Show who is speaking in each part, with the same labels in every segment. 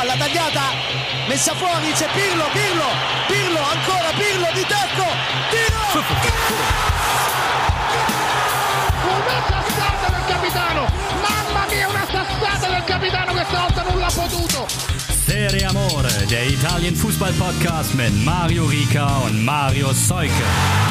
Speaker 1: palla tagliata, messa fuori, c'è Pirlo, Pirlo, Pirlo, ancora Pirlo di tacco, tiro!
Speaker 2: Una sassata del capitano! Mamma mia, una sassata del capitano questa volta non l'ha potuto!
Speaker 3: Serie Amore, der Italien Fußball Podcast mit Mario Rica und Mario Seuke.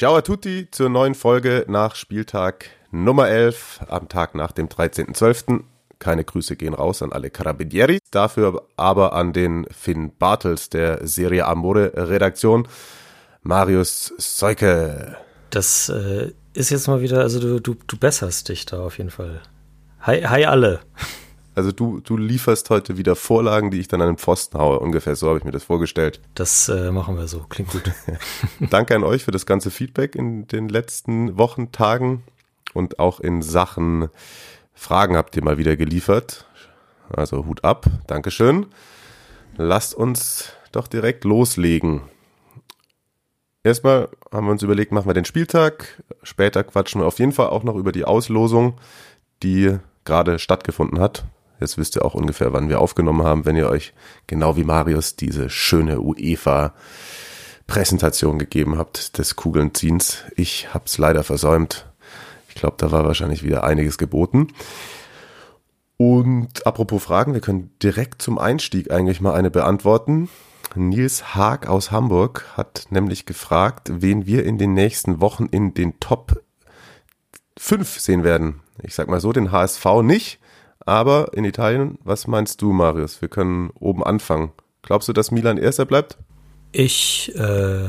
Speaker 4: Ciao a tutti zur neuen Folge nach Spieltag Nummer 11 am Tag nach dem 13.12. Keine Grüße gehen raus an alle Carabinieri, dafür aber an den Finn Bartels der Serie Amore Redaktion, Marius Seuke.
Speaker 5: Das äh, ist jetzt mal wieder, also du, du, du besserst dich da auf jeden Fall. Hi, hi alle.
Speaker 4: Also du, du lieferst heute wieder Vorlagen, die ich dann an den Pfosten haue. Ungefähr so habe ich mir das vorgestellt.
Speaker 5: Das äh, machen wir so. Klingt gut.
Speaker 4: Danke an euch für das ganze Feedback in den letzten Wochen, Tagen und auch in Sachen Fragen habt ihr mal wieder geliefert. Also Hut ab. Dankeschön. Lasst uns doch direkt loslegen. Erstmal haben wir uns überlegt, machen wir den Spieltag. Später quatschen wir auf jeden Fall auch noch über die Auslosung, die gerade stattgefunden hat. Jetzt wisst ihr auch ungefähr, wann wir aufgenommen haben, wenn ihr euch genau wie Marius diese schöne UEFA Präsentation gegeben habt des Kugelnziehens. Ich hab's leider versäumt. Ich glaube, da war wahrscheinlich wieder einiges geboten. Und apropos Fragen, wir können direkt zum Einstieg eigentlich mal eine beantworten. Nils Haag aus Hamburg hat nämlich gefragt, wen wir in den nächsten Wochen in den Top 5 sehen werden. Ich sag mal so, den HSV nicht, aber in Italien, was meinst du, Marius? Wir können oben anfangen. Glaubst du, dass Milan erster bleibt?
Speaker 5: Ich äh,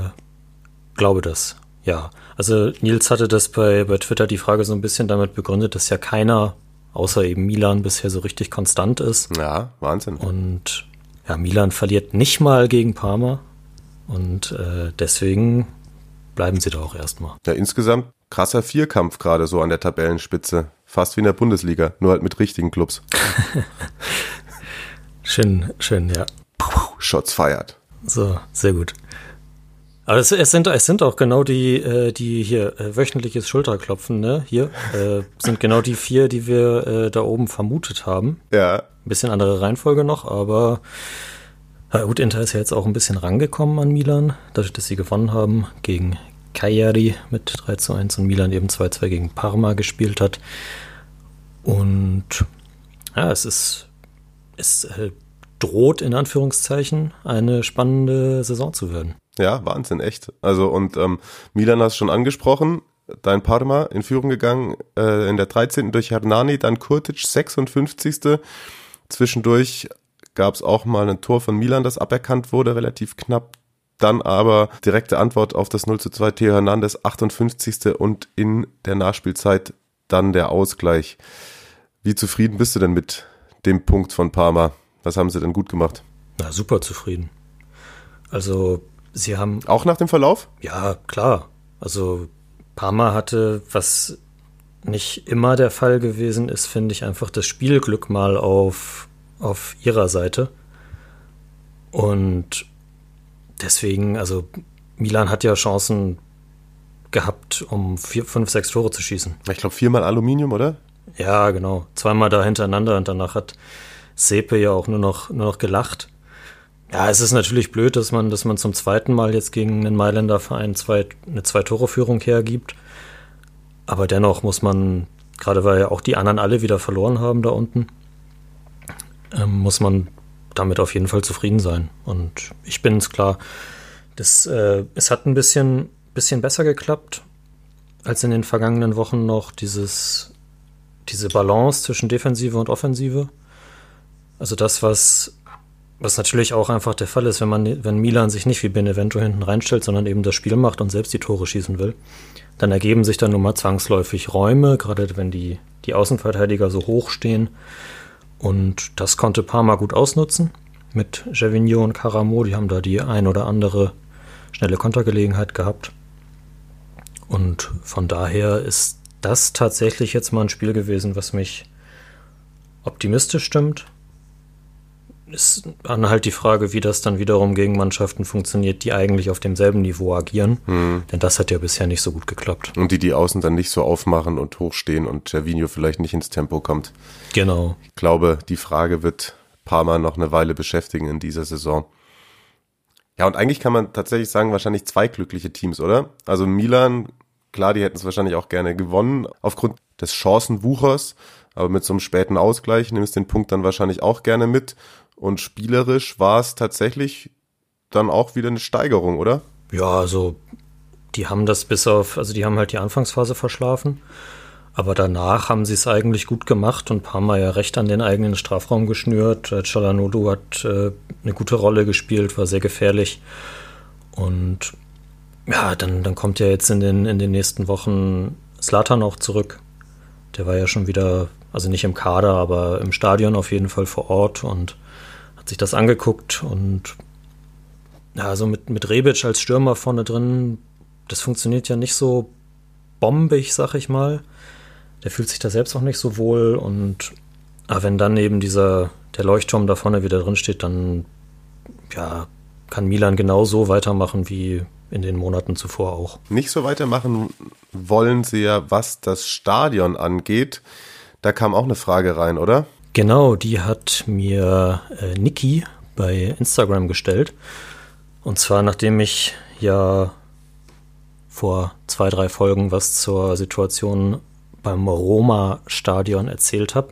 Speaker 5: glaube das, ja. Also Nils hatte das bei, bei Twitter die Frage so ein bisschen damit begründet, dass ja keiner, außer eben Milan, bisher so richtig konstant ist.
Speaker 4: Ja, Wahnsinn.
Speaker 5: Und ja, Milan verliert nicht mal gegen Parma. Und äh, deswegen bleiben sie da auch erstmal.
Speaker 4: Ja, insgesamt krasser Vierkampf gerade so an der Tabellenspitze. Fast wie in der Bundesliga, nur halt mit richtigen Clubs.
Speaker 5: schön, schön, ja.
Speaker 4: Shots feiert.
Speaker 5: So, sehr gut. Aber es, es, sind, es sind auch genau die, äh, die hier äh, wöchentliches Schulterklopfen, ne? Hier äh, sind genau die vier, die wir äh, da oben vermutet haben.
Speaker 4: Ja.
Speaker 5: Ein bisschen andere Reihenfolge noch, aber ja, gut, Inter ist ja jetzt auch ein bisschen rangekommen an Milan, dadurch, dass sie gewonnen haben gegen Cagliari mit 3 zu 1 und Milan eben 2-2 gegen Parma gespielt hat. Und ja, es ist, es äh, droht in Anführungszeichen eine spannende Saison zu werden.
Speaker 4: Ja, Wahnsinn, echt. Also und ähm, Milan hast schon angesprochen, dein Parma in Führung gegangen, äh, in der 13. durch Hernani, dann Kurtic 56. Zwischendurch gab es auch mal ein Tor von Milan, das aberkannt wurde, relativ knapp. Dann aber direkte Antwort auf das 0 zu 2 Theo Hernandez, 58. und in der Nachspielzeit dann der Ausgleich. Wie zufrieden bist du denn mit dem Punkt von Parma? Was haben sie denn gut gemacht?
Speaker 5: Na, super zufrieden. Also, sie haben.
Speaker 4: Auch nach dem Verlauf?
Speaker 5: Ja, klar. Also, Parma hatte, was nicht immer der Fall gewesen ist, finde ich einfach das Spielglück mal auf, auf ihrer Seite. Und deswegen, also Milan hat ja Chancen gehabt, um vier, fünf, sechs Tore zu schießen.
Speaker 4: Ich glaube viermal Aluminium, oder?
Speaker 5: Ja, genau. Zweimal da hintereinander und danach hat Sepe ja auch nur noch, nur noch gelacht. Ja, es ist natürlich blöd, dass man, dass man zum zweiten Mal jetzt gegen einen Mailänder Verein zwei, eine Zwei-Tore-Führung hergibt. Aber dennoch muss man, gerade weil ja auch die anderen alle wieder verloren haben da unten, ähm, muss man damit auf jeden Fall zufrieden sein. Und ich bin es klar, das, äh, es hat ein bisschen, bisschen besser geklappt als in den vergangenen Wochen noch dieses, diese Balance zwischen Defensive und Offensive. Also das, was, was natürlich auch einfach der Fall ist, wenn man, wenn Milan sich nicht wie Benevento hinten reinstellt, sondern eben das Spiel macht und selbst die Tore schießen will, dann ergeben sich dann nun mal zwangsläufig Räume, gerade wenn die, die Außenverteidiger so hoch stehen. Und das konnte Parma gut ausnutzen. Mit Gervinho und Caramo, die haben da die ein oder andere schnelle Kontergelegenheit gehabt. Und von daher ist das tatsächlich jetzt mal ein Spiel gewesen, was mich optimistisch stimmt. Ist dann halt die Frage, wie das dann wiederum gegen Mannschaften funktioniert, die eigentlich auf demselben Niveau agieren. Mhm. Denn das hat ja bisher nicht so gut geklappt.
Speaker 4: Und die die Außen dann nicht so aufmachen und hochstehen und Gervinho vielleicht nicht ins Tempo kommt.
Speaker 5: Genau.
Speaker 4: Ich glaube, die Frage wird Parma noch eine Weile beschäftigen in dieser Saison. Ja, und eigentlich kann man tatsächlich sagen, wahrscheinlich zwei glückliche Teams, oder? Also Milan, klar, die hätten es wahrscheinlich auch gerne gewonnen, aufgrund des Chancenwuchers, aber mit so einem späten Ausgleich nimmst du den Punkt dann wahrscheinlich auch gerne mit. Und spielerisch war es tatsächlich dann auch wieder eine Steigerung, oder?
Speaker 5: Ja, also die haben das bis auf, also die haben halt die Anfangsphase verschlafen. Aber danach haben sie es eigentlich gut gemacht und Parma ja recht an den eigenen Strafraum geschnürt. Chalanolu hat äh, eine gute Rolle gespielt, war sehr gefährlich. Und ja, dann, dann kommt ja jetzt in den, in den nächsten Wochen Slatan auch zurück. Der war ja schon wieder, also nicht im Kader, aber im Stadion auf jeden Fall vor Ort und hat sich das angeguckt und ja, also mit, mit Rebic als Stürmer vorne drin, das funktioniert ja nicht so bombig, sag ich mal. Der fühlt sich da selbst auch nicht so wohl und aber wenn dann eben dieser, der Leuchtturm da vorne wieder drin steht, dann ja, kann Milan genauso weitermachen wie in den Monaten zuvor auch.
Speaker 4: Nicht so weitermachen wollen sie ja, was das Stadion angeht. Da kam auch eine Frage rein, oder?
Speaker 5: Genau, die hat mir äh, Niki bei Instagram gestellt. Und zwar nachdem ich ja vor zwei, drei Folgen was zur Situation beim Roma-Stadion erzählt habe,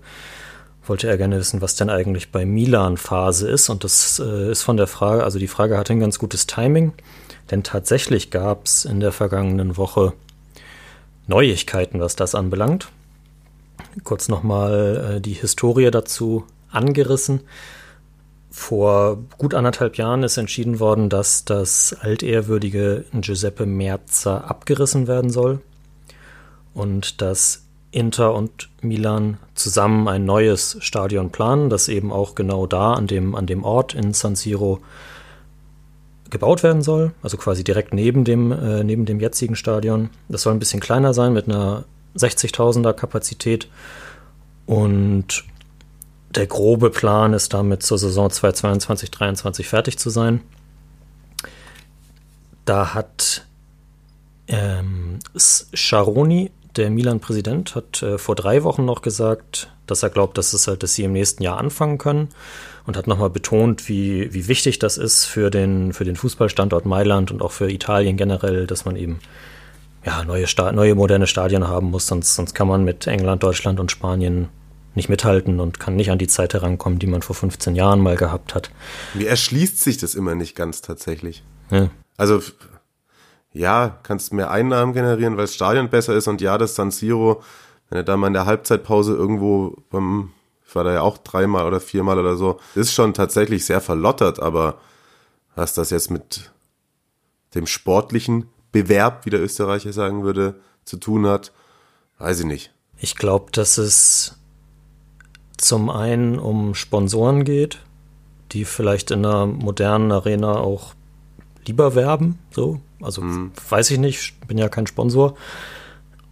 Speaker 5: wollte er gerne wissen, was denn eigentlich bei Milan Phase ist. Und das äh, ist von der Frage, also die Frage hatte ein ganz gutes Timing, denn tatsächlich gab es in der vergangenen Woche Neuigkeiten, was das anbelangt kurz nochmal äh, die Historie dazu angerissen. Vor gut anderthalb Jahren ist entschieden worden, dass das altehrwürdige Giuseppe Merza abgerissen werden soll und dass Inter und Milan zusammen ein neues Stadion planen, das eben auch genau da an dem, an dem Ort in San Siro gebaut werden soll, also quasi direkt neben dem, äh, neben dem jetzigen Stadion. Das soll ein bisschen kleiner sein mit einer 60.000er Kapazität. Und der grobe Plan ist damit zur Saison 2022 2023 fertig zu sein. Da hat ähm, Sharoni, der Milan-Präsident, hat äh, vor drei Wochen noch gesagt, dass er glaubt, dass es halt, dass sie im nächsten Jahr anfangen können und hat nochmal betont, wie, wie wichtig das ist für den, für den Fußballstandort Mailand und auch für Italien generell, dass man eben ja, neue, Sta neue moderne Stadien haben muss, sonst, sonst kann man mit England, Deutschland und Spanien nicht mithalten und kann nicht an die Zeit herankommen, die man vor 15 Jahren mal gehabt hat.
Speaker 4: Wie erschließt sich das immer nicht ganz tatsächlich?
Speaker 5: Ja.
Speaker 4: Also, ja, kannst mehr Einnahmen generieren, weil das Stadion besser ist und ja, das San Siro, wenn du da mal in der Halbzeitpause irgendwo beim, ich war da ja auch dreimal oder viermal oder so, ist schon tatsächlich sehr verlottert, aber was das jetzt mit dem sportlichen Bewerb, wie der Österreicher sagen würde, zu tun hat, weiß ich nicht.
Speaker 5: Ich glaube, dass es zum einen um Sponsoren geht, die vielleicht in einer modernen Arena auch lieber werben, so. Also mhm. weiß ich nicht, bin ja kein Sponsor.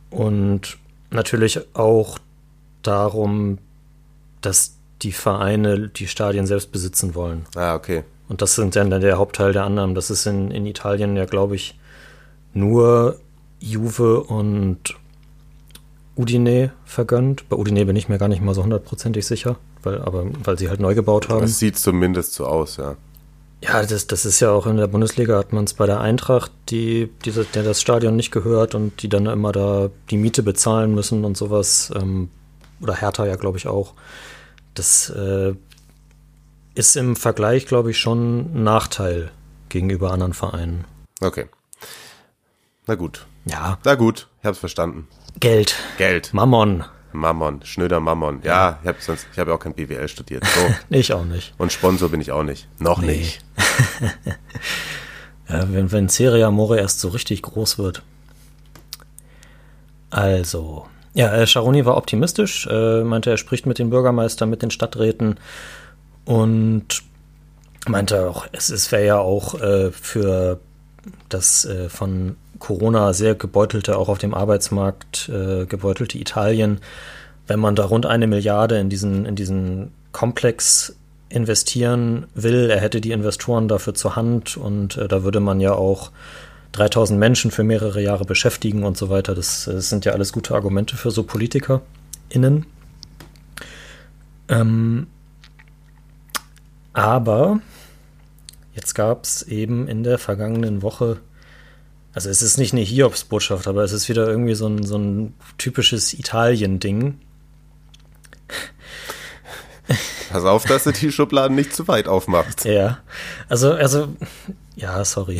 Speaker 5: Und natürlich auch darum, dass die Vereine die Stadien selbst besitzen wollen.
Speaker 4: Ah, okay.
Speaker 5: Und das sind dann der Hauptteil der Annahmen. Das ist in, in Italien ja, glaube ich, nur Juve und Udine vergönnt. Bei Udine bin ich mir gar nicht mal so hundertprozentig sicher, weil, aber, weil sie halt neu gebaut haben.
Speaker 4: Das sieht zumindest so aus, ja.
Speaker 5: Ja, das, das ist ja auch in der Bundesliga, hat man es bei der Eintracht, die, die, der das Stadion nicht gehört und die dann immer da die Miete bezahlen müssen und sowas. Ähm, oder Hertha ja, glaube ich, auch. Das äh, ist im Vergleich, glaube ich, schon ein Nachteil gegenüber anderen Vereinen.
Speaker 4: Okay. Na gut.
Speaker 5: Ja.
Speaker 4: Na gut, ich hab's verstanden.
Speaker 5: Geld.
Speaker 4: Geld.
Speaker 5: Mammon.
Speaker 4: Mammon, schnöder Mammon. Ja, ich habe sonst, ich habe auch kein BWL studiert. So.
Speaker 5: ich auch nicht.
Speaker 4: Und Sponsor bin ich auch nicht. Noch nee. nicht.
Speaker 5: ja, wenn, wenn Serie Amore erst so richtig groß wird. Also, ja, äh, Charoni war optimistisch, äh, meinte, er spricht mit den Bürgermeistern, mit den Stadträten und meinte auch, es, es wäre ja auch äh, für das äh, von Corona sehr gebeutelte, auch auf dem Arbeitsmarkt äh, gebeutelte Italien, wenn man da rund eine Milliarde in diesen, in diesen Komplex investieren will. Er hätte die Investoren dafür zur Hand und äh, da würde man ja auch 3000 Menschen für mehrere Jahre beschäftigen und so weiter. Das, das sind ja alles gute Argumente für so PolitikerInnen. Ähm, aber jetzt gab es eben in der vergangenen Woche, also es ist nicht eine Hiobsbotschaft, aber es ist wieder irgendwie so ein, so ein typisches Italien-Ding.
Speaker 4: Pass auf, dass du die Schubladen nicht zu weit aufmachst.
Speaker 5: Ja, also, also, ja, sorry.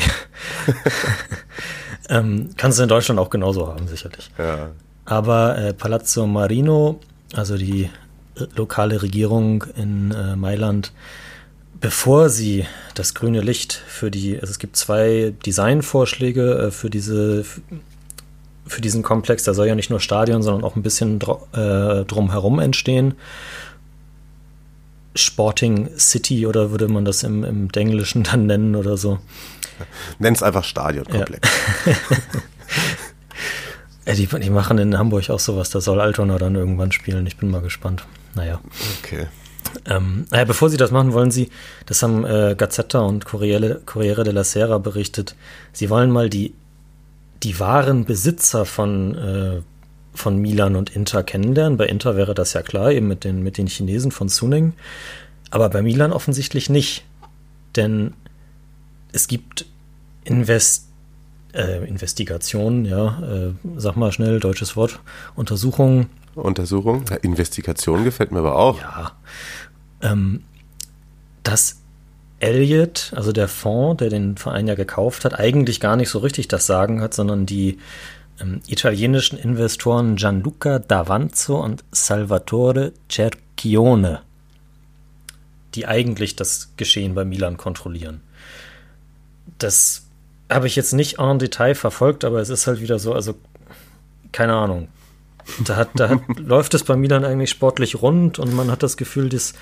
Speaker 5: ähm, kannst du in Deutschland auch genauso haben, sicherlich.
Speaker 4: Ja.
Speaker 5: Aber äh, Palazzo Marino, also die lokale Regierung in äh, Mailand, bevor sie das grüne Licht für die, also es gibt zwei Designvorschläge äh, für diese für diesen Komplex, da soll ja nicht nur Stadion, sondern auch ein bisschen äh, drumherum entstehen. Sporting City oder würde man das im, im Denglischen dann nennen oder so.
Speaker 4: Nenn es einfach Stadionkomplex.
Speaker 5: Ja. die, die, machen in Hamburg auch sowas, da soll Altona dann irgendwann spielen. Ich bin mal gespannt. Naja.
Speaker 4: Okay.
Speaker 5: Ähm, naja, bevor sie das machen, wollen sie, das haben äh, Gazzetta und Corriere, Corriere della Sera berichtet, sie wollen mal die, die wahren Besitzer von, äh, von Milan und Inter kennenlernen. Bei Inter wäre das ja klar, eben mit den, mit den Chinesen von Suning. Aber bei Milan offensichtlich nicht. Denn es gibt Invest, äh, Investigationen, ja, äh, sag mal schnell, deutsches Wort, Untersuchungen.
Speaker 4: Untersuchung? Ja, Investigation gefällt mir aber auch.
Speaker 5: Ja. Ähm, dass Elliot, also der Fonds, der den Verein ja gekauft hat, eigentlich gar nicht so richtig das Sagen hat, sondern die ähm, italienischen Investoren Gianluca Davanzo und Salvatore Cerchione, die eigentlich das Geschehen bei Milan kontrollieren. Das habe ich jetzt nicht en Detail verfolgt, aber es ist halt wieder so, also keine Ahnung. Da, hat, da hat, läuft es bei Milan eigentlich sportlich rund und man hat das Gefühl, dass,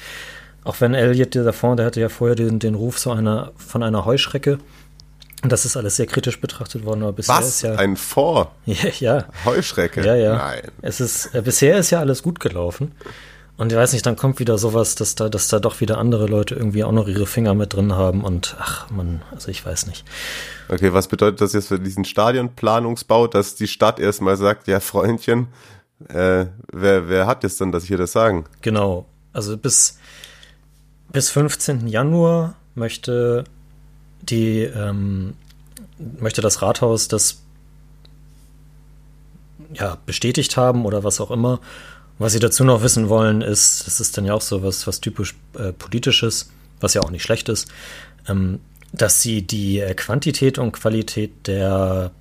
Speaker 5: auch wenn Elliot, der Fond, der hatte ja vorher den, den Ruf so einer, von einer Heuschrecke, das ist alles sehr kritisch betrachtet worden, aber bisher
Speaker 4: Was?
Speaker 5: ist ja.
Speaker 4: Ein Fond?
Speaker 5: Ja, ja.
Speaker 4: Heuschrecke?
Speaker 5: Ja, ja.
Speaker 4: Nein.
Speaker 5: Es ist, äh, bisher ist ja alles gut gelaufen. Und ich weiß nicht, dann kommt wieder sowas, dass da, dass da doch wieder andere Leute irgendwie auch noch ihre Finger mit drin haben und ach man, also ich weiß nicht.
Speaker 4: Okay, was bedeutet das jetzt für diesen Stadionplanungsbau, dass die Stadt erstmal sagt, ja Freundchen, äh, wer, wer hat jetzt dann das hier das Sagen?
Speaker 5: Genau. Also bis, bis 15. Januar möchte die, ähm, möchte das Rathaus das ja, bestätigt haben oder was auch immer. Was sie dazu noch wissen wollen, ist, das ist dann ja auch so was, was typisch äh, politisches, was ja auch nicht schlecht ist, ähm, dass sie die äh, Quantität und Qualität der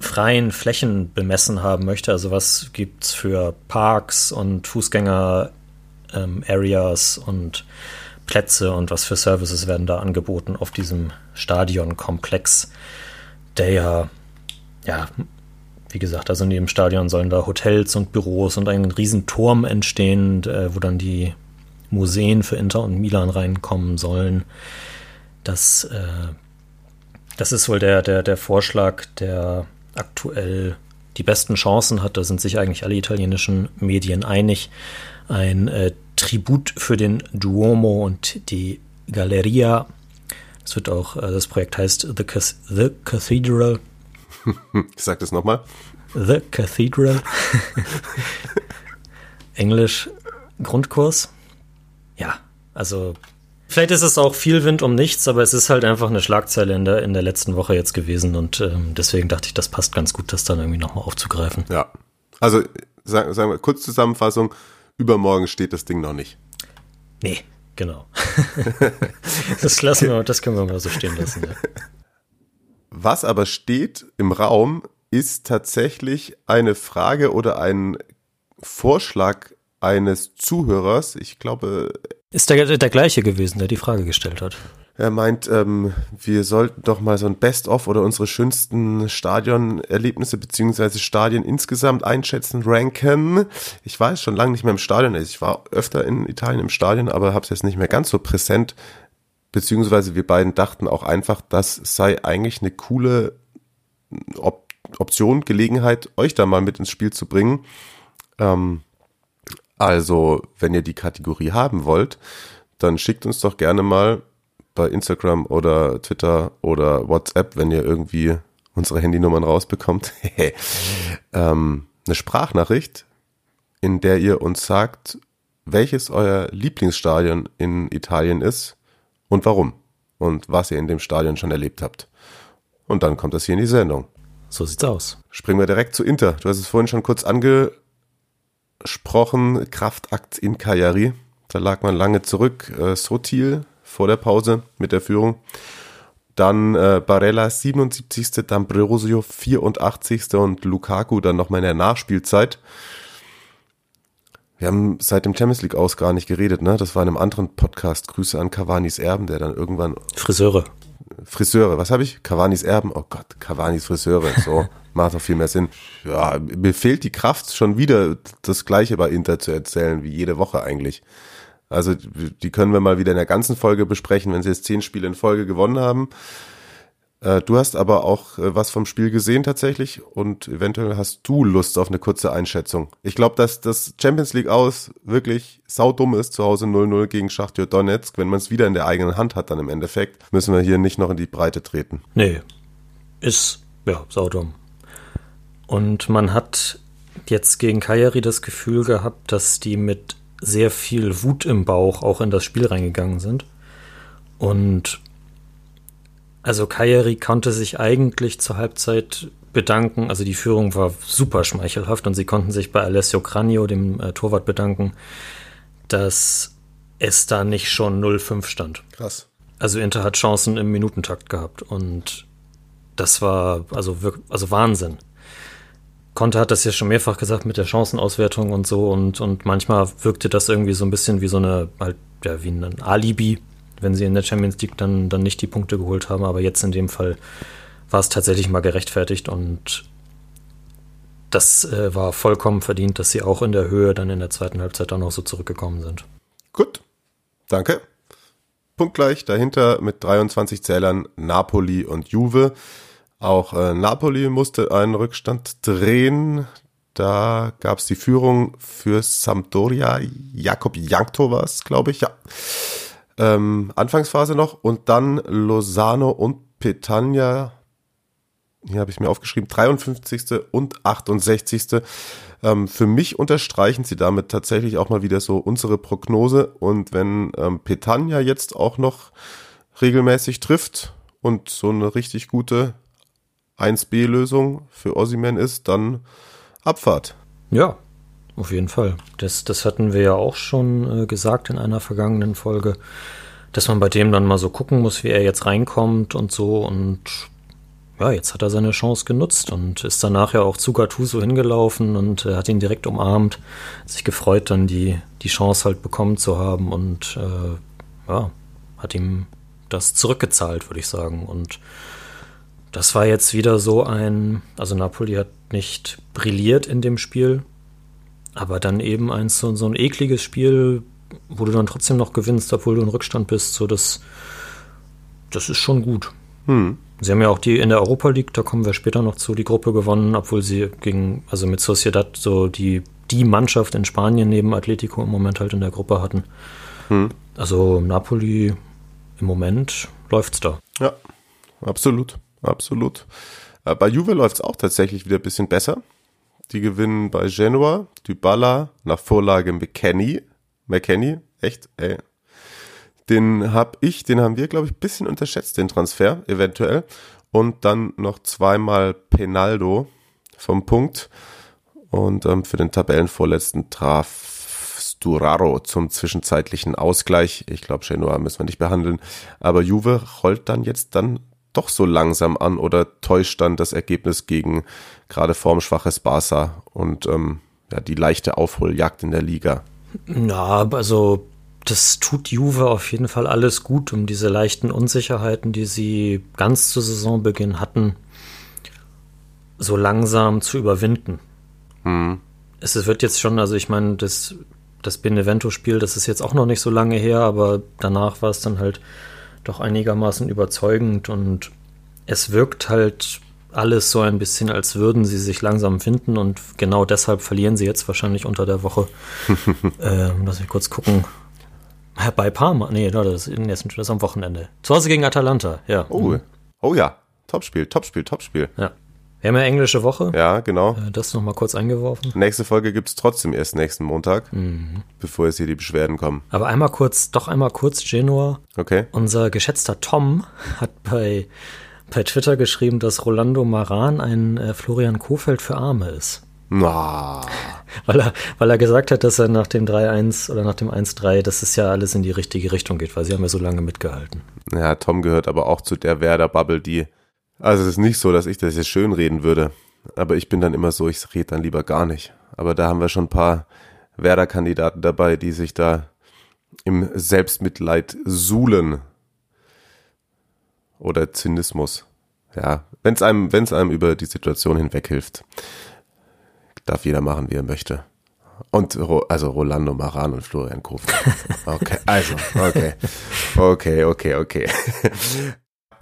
Speaker 5: freien Flächen bemessen haben möchte. Also was gibt's für Parks und Fußgänger-Areas ähm, und Plätze und was für Services werden da angeboten auf diesem Stadionkomplex, der ja, ja, wie gesagt, also neben dem Stadion sollen da Hotels und Büros und ein riesen Turm entstehen, äh, wo dann die Museen für Inter und Milan reinkommen sollen. Das, äh, das ist wohl der, der, der Vorschlag, der aktuell die besten Chancen hat. Da sind sich eigentlich alle italienischen Medien einig. Ein äh, Tribut für den Duomo und die Galleria. Es wird auch, äh, das Projekt heißt The, The Cathedral.
Speaker 4: Ich sag das nochmal.
Speaker 5: The Cathedral. Englisch Grundkurs. Ja, also vielleicht ist es auch viel Wind um nichts, aber es ist halt einfach eine Schlagzeile in der, in der letzten Woche jetzt gewesen und ähm, deswegen dachte ich, das passt ganz gut, das dann irgendwie nochmal aufzugreifen.
Speaker 4: Ja. Also sagen, sagen wir, kurz Zusammenfassung, übermorgen steht das Ding noch nicht.
Speaker 5: Nee, genau. das lassen wir, das können wir mal so stehen lassen. Ja.
Speaker 4: Was aber steht im Raum, ist tatsächlich eine Frage oder ein Vorschlag eines Zuhörers. Ich glaube.
Speaker 5: Ist der, der gleiche gewesen, der die Frage gestellt hat.
Speaker 4: Er meint, ähm, wir sollten doch mal so ein Best-of oder unsere schönsten Stadionerlebnisse beziehungsweise Stadien insgesamt einschätzen, ranken. Ich war jetzt schon lange nicht mehr im Stadion. Ich war öfter in Italien im Stadion, aber habe es jetzt nicht mehr ganz so präsent. Beziehungsweise wir beiden dachten auch einfach, das sei eigentlich eine coole Op Option, Gelegenheit, euch da mal mit ins Spiel zu bringen. Ähm, also, wenn ihr die Kategorie haben wollt, dann schickt uns doch gerne mal bei Instagram oder Twitter oder WhatsApp, wenn ihr irgendwie unsere Handynummern rausbekommt, ähm, eine Sprachnachricht, in der ihr uns sagt, welches euer Lieblingsstadion in Italien ist und warum und was ihr in dem Stadion schon erlebt habt. Und dann kommt das hier in die Sendung.
Speaker 5: So sieht's aus.
Speaker 4: Springen wir direkt zu Inter. Du hast es vorhin schon kurz angesprochen. Kraftakt in Cagliari. Da lag man lange zurück. Äh, Sotil vor der Pause mit der Führung. Dann äh, Barella 77. Dann Brosio 84. und Lukaku dann nochmal in der Nachspielzeit. Wir haben seit dem Champions League aus gar nicht geredet, ne? Das war in einem anderen Podcast. Grüße an Cavanis Erben, der dann irgendwann.
Speaker 5: Friseure.
Speaker 4: Friseure, was habe ich? Cavanis Erben. Oh Gott, Cavanis Friseure. So, macht doch viel mehr Sinn. Ja, mir fehlt die Kraft, schon wieder das Gleiche bei Inter zu erzählen, wie jede Woche eigentlich. Also, die können wir mal wieder in der ganzen Folge besprechen, wenn sie jetzt zehn Spiele in Folge gewonnen haben. Äh, du hast aber auch äh, was vom Spiel gesehen tatsächlich und eventuell hast du Lust auf eine kurze Einschätzung. Ich glaube, dass das Champions League aus wirklich saudumm ist, zu Hause 0-0 gegen Schachtjör Donetsk. Wenn man es wieder in der eigenen Hand hat dann im Endeffekt, müssen wir hier nicht noch in die Breite treten.
Speaker 5: Nee, ist, ja, saudumm. Und man hat jetzt gegen Kajari das Gefühl gehabt, dass die mit sehr viel Wut im Bauch auch in das Spiel reingegangen sind. Und also Kajeri konnte sich eigentlich zur Halbzeit bedanken. Also die Führung war super schmeichelhaft und sie konnten sich bei Alessio Cranio, dem äh, Torwart, bedanken, dass es da nicht schon 0-5 stand.
Speaker 4: Krass.
Speaker 5: Also Inter hat Chancen im Minutentakt gehabt und das war also wirklich, also Wahnsinn. Conte hat das ja schon mehrfach gesagt mit der Chancenauswertung und so und, und manchmal wirkte das irgendwie so ein bisschen wie so eine, halt, ja, wie ein Alibi, wenn sie in der Champions League dann, dann nicht die Punkte geholt haben. Aber jetzt in dem Fall war es tatsächlich mal gerechtfertigt und das äh, war vollkommen verdient, dass sie auch in der Höhe dann in der zweiten Halbzeit dann noch so zurückgekommen sind.
Speaker 4: Gut, danke. Punktgleich dahinter mit 23 Zählern Napoli und Juve. Auch äh, Napoli musste einen Rückstand drehen. Da gab es die Führung für Sampdoria. Jakob Jankto war es, glaube ich, ja ähm, Anfangsphase noch und dann Lozano und Petagna, hier habe ich mir aufgeschrieben, 53. und 68. Ähm, für mich unterstreichen sie damit tatsächlich auch mal wieder so unsere Prognose und wenn ähm, Petagna jetzt auch noch regelmäßig trifft und so eine richtig gute 1B-Lösung für Ossiman ist, dann Abfahrt.
Speaker 5: Ja, auf jeden Fall. Das, das hatten wir ja auch schon äh, gesagt in einer vergangenen Folge, dass man bei dem dann mal so gucken muss, wie er jetzt reinkommt und so. Und ja, jetzt hat er seine Chance genutzt und ist danach ja auch zu Gattuso hingelaufen und äh, hat ihn direkt umarmt, sich gefreut, dann die, die Chance halt bekommen zu haben und äh, ja, hat ihm das zurückgezahlt, würde ich sagen. Und das war jetzt wieder so ein, also Napoli hat nicht brilliert in dem Spiel, aber dann eben eins so, so ein ekliges Spiel, wo du dann trotzdem noch gewinnst, obwohl du in Rückstand bist, so das, das ist schon gut. Hm. Sie haben ja auch die in der Europa League, da kommen wir später noch zu, die Gruppe gewonnen, obwohl sie gegen, also mit Sociedad so die, die Mannschaft in Spanien neben Atletico im Moment halt in der Gruppe hatten. Hm. Also Napoli im Moment läuft's da.
Speaker 4: Ja, absolut, absolut. Äh, bei Juve läuft's auch tatsächlich wieder ein bisschen besser. Die gewinnen bei Genua, Dybala nach Vorlage McKenny. McKenny, echt, ey. Den hab ich, den haben wir, glaube ich, bisschen unterschätzt, den Transfer, eventuell. Und dann noch zweimal Penaldo vom Punkt. Und ähm, für den Tabellenvorletzten traf Sturaro zum zwischenzeitlichen Ausgleich. Ich glaube, Genoa müssen wir nicht behandeln. Aber Juve rollt dann jetzt dann doch so langsam an oder täuscht dann das Ergebnis gegen gerade formschwaches Barca und ähm, ja, die leichte Aufholjagd in der Liga.
Speaker 5: Ja, also das tut Juve auf jeden Fall alles gut, um diese leichten Unsicherheiten, die sie ganz zu Saisonbeginn hatten, so langsam zu überwinden. Hm. Es wird jetzt schon, also ich meine, das, das Benevento-Spiel, das ist jetzt auch noch nicht so lange her, aber danach war es dann halt doch einigermaßen überzeugend und es wirkt halt alles so ein bisschen, als würden sie sich langsam finden und genau deshalb verlieren sie jetzt wahrscheinlich unter der Woche. ähm, lass mich kurz gucken. Ah, Bei Parma, nee, das ist, das ist am Wochenende. Zu Hause gegen Atalanta, ja.
Speaker 4: Oh, oh ja, Topspiel, Topspiel, Topspiel.
Speaker 5: ja. Wir haben ja englische Woche,
Speaker 4: Ja, genau.
Speaker 5: Äh, das noch mal kurz eingeworfen.
Speaker 4: Nächste Folge gibt's trotzdem erst nächsten Montag, bevor jetzt hier die Beschwerden kommen.
Speaker 5: Aber einmal kurz, doch einmal kurz Genua.
Speaker 4: Okay?
Speaker 5: Unser geschätzter Tom hat bei, bei Twitter geschrieben, dass Rolando Maran ein äh, Florian Kofeld für Arme ist.
Speaker 4: Na,
Speaker 5: Weil er, weil er gesagt hat, dass er nach dem 3-1 oder nach dem 1-3, dass es ja alles in die richtige Richtung geht, weil sie haben ja so lange mitgehalten.
Speaker 4: ja, Tom gehört aber auch zu der Werder-Bubble, die. Also es ist nicht so, dass ich das jetzt schön reden würde. Aber ich bin dann immer so, ich rede dann lieber gar nicht. Aber da haben wir schon ein paar Werder-Kandidaten dabei, die sich da im Selbstmitleid suhlen. Oder Zynismus. Ja, wenn es einem, wenn es einem über die Situation hinweg hilft, darf jeder machen, wie er möchte. Und also Rolando Maran und Florian Kofeld. Okay, also, okay. Okay, okay, okay.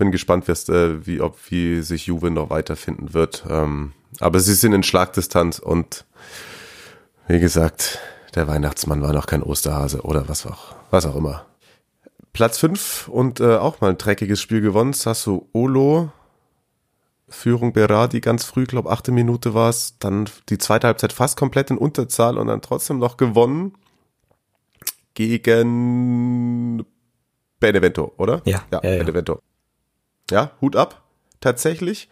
Speaker 4: Bin gespannt, äh, wie, ob, wie sich Juve noch weiterfinden wird. Ähm, aber sie sind in Schlagdistanz und wie gesagt, der Weihnachtsmann war noch kein Osterhase oder was auch, was auch immer. Platz 5 und äh, auch mal ein dreckiges Spiel gewonnen. Sasso Olo. Führung Berardi ganz früh, glaube achte Minute war es. Dann die zweite Halbzeit fast komplett in Unterzahl und dann trotzdem noch gewonnen gegen Benevento, oder?
Speaker 5: Ja,
Speaker 4: ja,
Speaker 5: ja.
Speaker 4: Benevento. Ja, Hut ab, tatsächlich.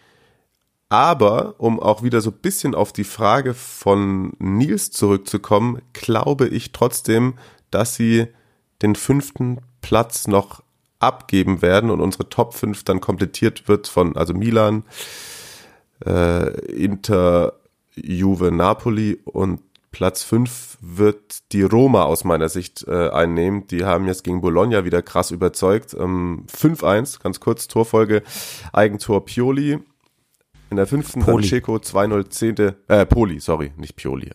Speaker 4: Aber um auch wieder so ein bisschen auf die Frage von Nils zurückzukommen, glaube ich trotzdem, dass sie den fünften Platz noch abgeben werden und unsere Top 5 dann komplettiert wird von also Milan, äh, Inter, Juve, Napoli und Platz 5 wird die Roma aus meiner Sicht äh, einnehmen. Die haben jetzt gegen Bologna wieder krass überzeugt. Ähm, 5-1, ganz kurz, Torfolge, Eigentor Pioli. In der fünften
Speaker 5: Poli.
Speaker 4: dann Ceco 2-0, zehnte, äh, Poli, sorry, nicht Pioli.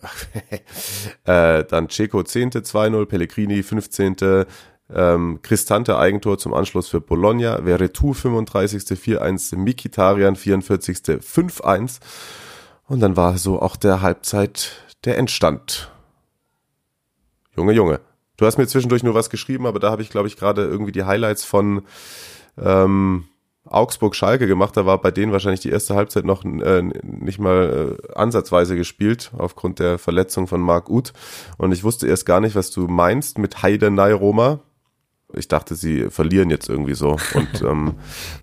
Speaker 4: äh, dann Ceco zehnte 2-0, Pellegrini 15. Ähm, Cristante Eigentor zum Anschluss für Bologna, Veretout 35. 4-1, Mikitarian 44. 5-1. Und dann war so auch der Halbzeit der Endstand. Junge, Junge. Du hast mir zwischendurch nur was geschrieben, aber da habe ich, glaube ich, gerade irgendwie die Highlights von ähm, Augsburg-Schalke gemacht. Da war bei denen wahrscheinlich die erste Halbzeit noch äh, nicht mal äh, ansatzweise gespielt, aufgrund der Verletzung von Marc Uth. Und ich wusste erst gar nicht, was du meinst mit Heidenei Roma. Ich dachte, sie verlieren jetzt irgendwie so. Und, ähm,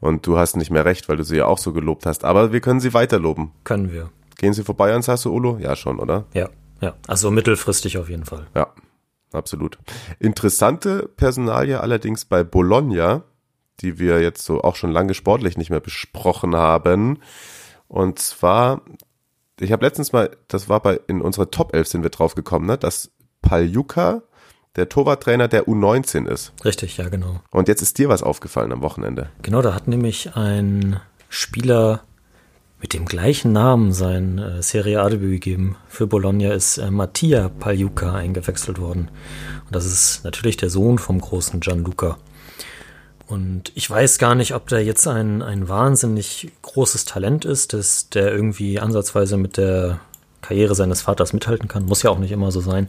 Speaker 4: und du hast nicht mehr recht, weil du sie ja auch so gelobt hast. Aber wir können sie weiter loben.
Speaker 5: Können wir.
Speaker 4: Gehen sie vorbei an Sassuolo? Ja, schon, oder?
Speaker 5: Ja, ja. Also mittelfristig auf jeden Fall.
Speaker 4: Ja, absolut. Interessante Personalie allerdings bei Bologna, die wir jetzt so auch schon lange sportlich nicht mehr besprochen haben. Und zwar, ich habe letztens mal, das war bei in unserer Top 11 sind wir drauf gekommen, ne, dass Paljuka der Torwarttrainer der U19 ist.
Speaker 5: Richtig, ja, genau.
Speaker 4: Und jetzt ist dir was aufgefallen am Wochenende.
Speaker 5: Genau, da hat nämlich ein Spieler mit dem gleichen Namen sein äh, Serie A-Debüt gegeben. Für Bologna ist äh, Mattia Paljuka eingewechselt worden. Und das ist natürlich der Sohn vom großen Gianluca. Und ich weiß gar nicht, ob der jetzt ein, ein wahnsinnig großes Talent ist, dass der irgendwie ansatzweise mit der Karriere seines Vaters mithalten kann. Muss ja auch nicht immer so sein.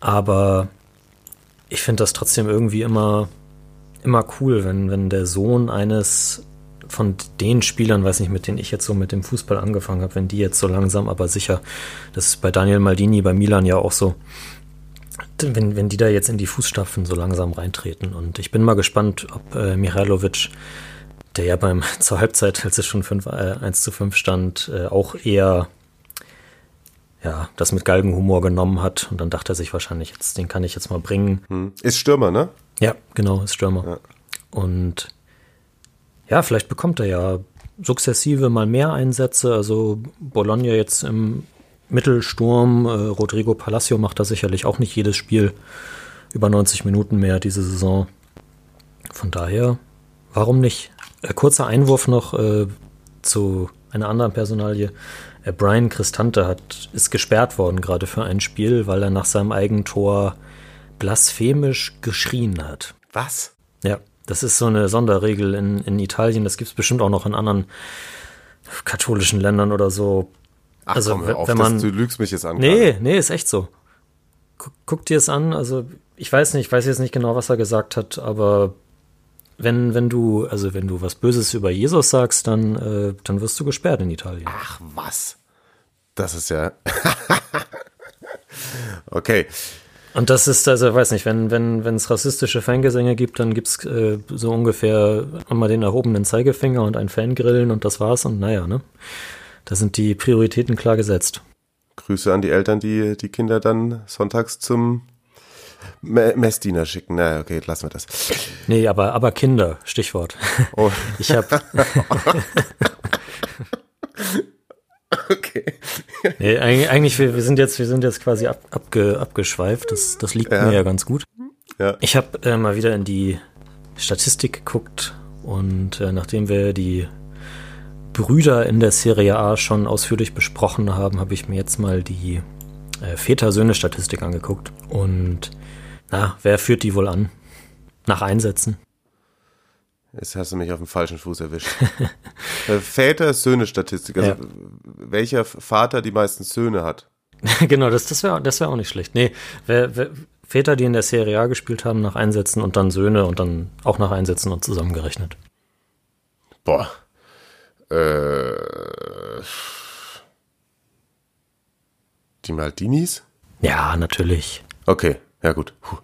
Speaker 5: Aber ich finde das trotzdem irgendwie immer, immer cool, wenn, wenn der Sohn eines von den Spielern, weiß nicht, mit denen ich jetzt so mit dem Fußball angefangen habe, wenn die jetzt so langsam, aber sicher, das ist bei Daniel Maldini, bei Milan ja auch so, wenn, wenn die da jetzt in die Fußstapfen so langsam reintreten. Und ich bin mal gespannt, ob äh, Mihailovic, der ja beim zur Halbzeit, als es schon 5, äh, 1 zu 5 stand, äh, auch eher ja, das mit Galgenhumor genommen hat. Und dann dachte er sich wahrscheinlich, jetzt, den kann ich jetzt mal bringen.
Speaker 4: Hm. Ist Stürmer, ne?
Speaker 5: Ja, genau, ist Stürmer.
Speaker 4: Ja.
Speaker 5: Und ja, vielleicht bekommt er ja sukzessive mal mehr Einsätze. Also Bologna jetzt im Mittelsturm, äh, Rodrigo Palacio macht da sicherlich auch nicht jedes Spiel über 90 Minuten mehr diese Saison. Von daher, warum nicht? Äh, kurzer Einwurf noch äh, zu einer anderen Personalie. Äh, Brian Cristante hat, ist gesperrt worden gerade für ein Spiel, weil er nach seinem Eigentor blasphemisch geschrien hat.
Speaker 4: Was?
Speaker 5: Ja, das ist so eine Sonderregel in, in Italien. Das gibt es bestimmt auch noch in anderen katholischen Ländern oder so.
Speaker 4: Ach
Speaker 5: Also,
Speaker 4: komm, auf,
Speaker 5: wenn
Speaker 4: das-
Speaker 5: man-
Speaker 4: du lügst mich jetzt an.
Speaker 5: Nee, nee, ist echt so. Guck, guck dir es an. Also, ich weiß nicht, ich weiß jetzt nicht genau, was er gesagt hat, aber wenn, wenn du, also wenn du was Böses über Jesus sagst, dann, äh, dann wirst du gesperrt in Italien.
Speaker 4: Ach was. Das ist ja. okay.
Speaker 5: Und das ist, also, ich weiß nicht, wenn, wenn, wenn es rassistische Fangesänge gibt, dann gibt's äh, so ungefähr einmal den erhobenen Zeigefinger und ein Fangrillen und das war's und naja, ne? Da sind die Prioritäten klar gesetzt.
Speaker 4: Grüße an die Eltern, die die Kinder dann sonntags zum Messdiener schicken. Na, okay, lassen wir das.
Speaker 5: Nee, aber, aber Kinder, Stichwort. Oh. Ich habe
Speaker 4: Okay.
Speaker 5: Nee, eigentlich, wir, wir, sind jetzt, wir sind jetzt quasi ab, abge, abgeschweift. Das, das liegt ja. mir ja ganz gut.
Speaker 4: Ja.
Speaker 5: Ich habe äh, mal wieder in die Statistik geguckt und äh, nachdem wir die Brüder in der Serie A schon ausführlich besprochen haben, habe ich mir jetzt mal die äh, Väter-Söhne-Statistik angeguckt. Und na, wer führt die wohl an? Nach Einsätzen?
Speaker 4: Jetzt hast du mich auf dem falschen Fuß erwischt. Äh, Väter-Söhne-Statistik. Also ja. welcher Vater die meisten Söhne hat.
Speaker 5: genau, das, das wäre das wär auch nicht schlecht. Nee, wer, wer, Väter, die in der Serie A gespielt haben, nach Einsätzen und dann Söhne und dann auch nach Einsätzen und zusammengerechnet.
Speaker 4: Boah. Äh, die Maldinis?
Speaker 5: Ja, natürlich.
Speaker 4: Okay, ja gut. Puh.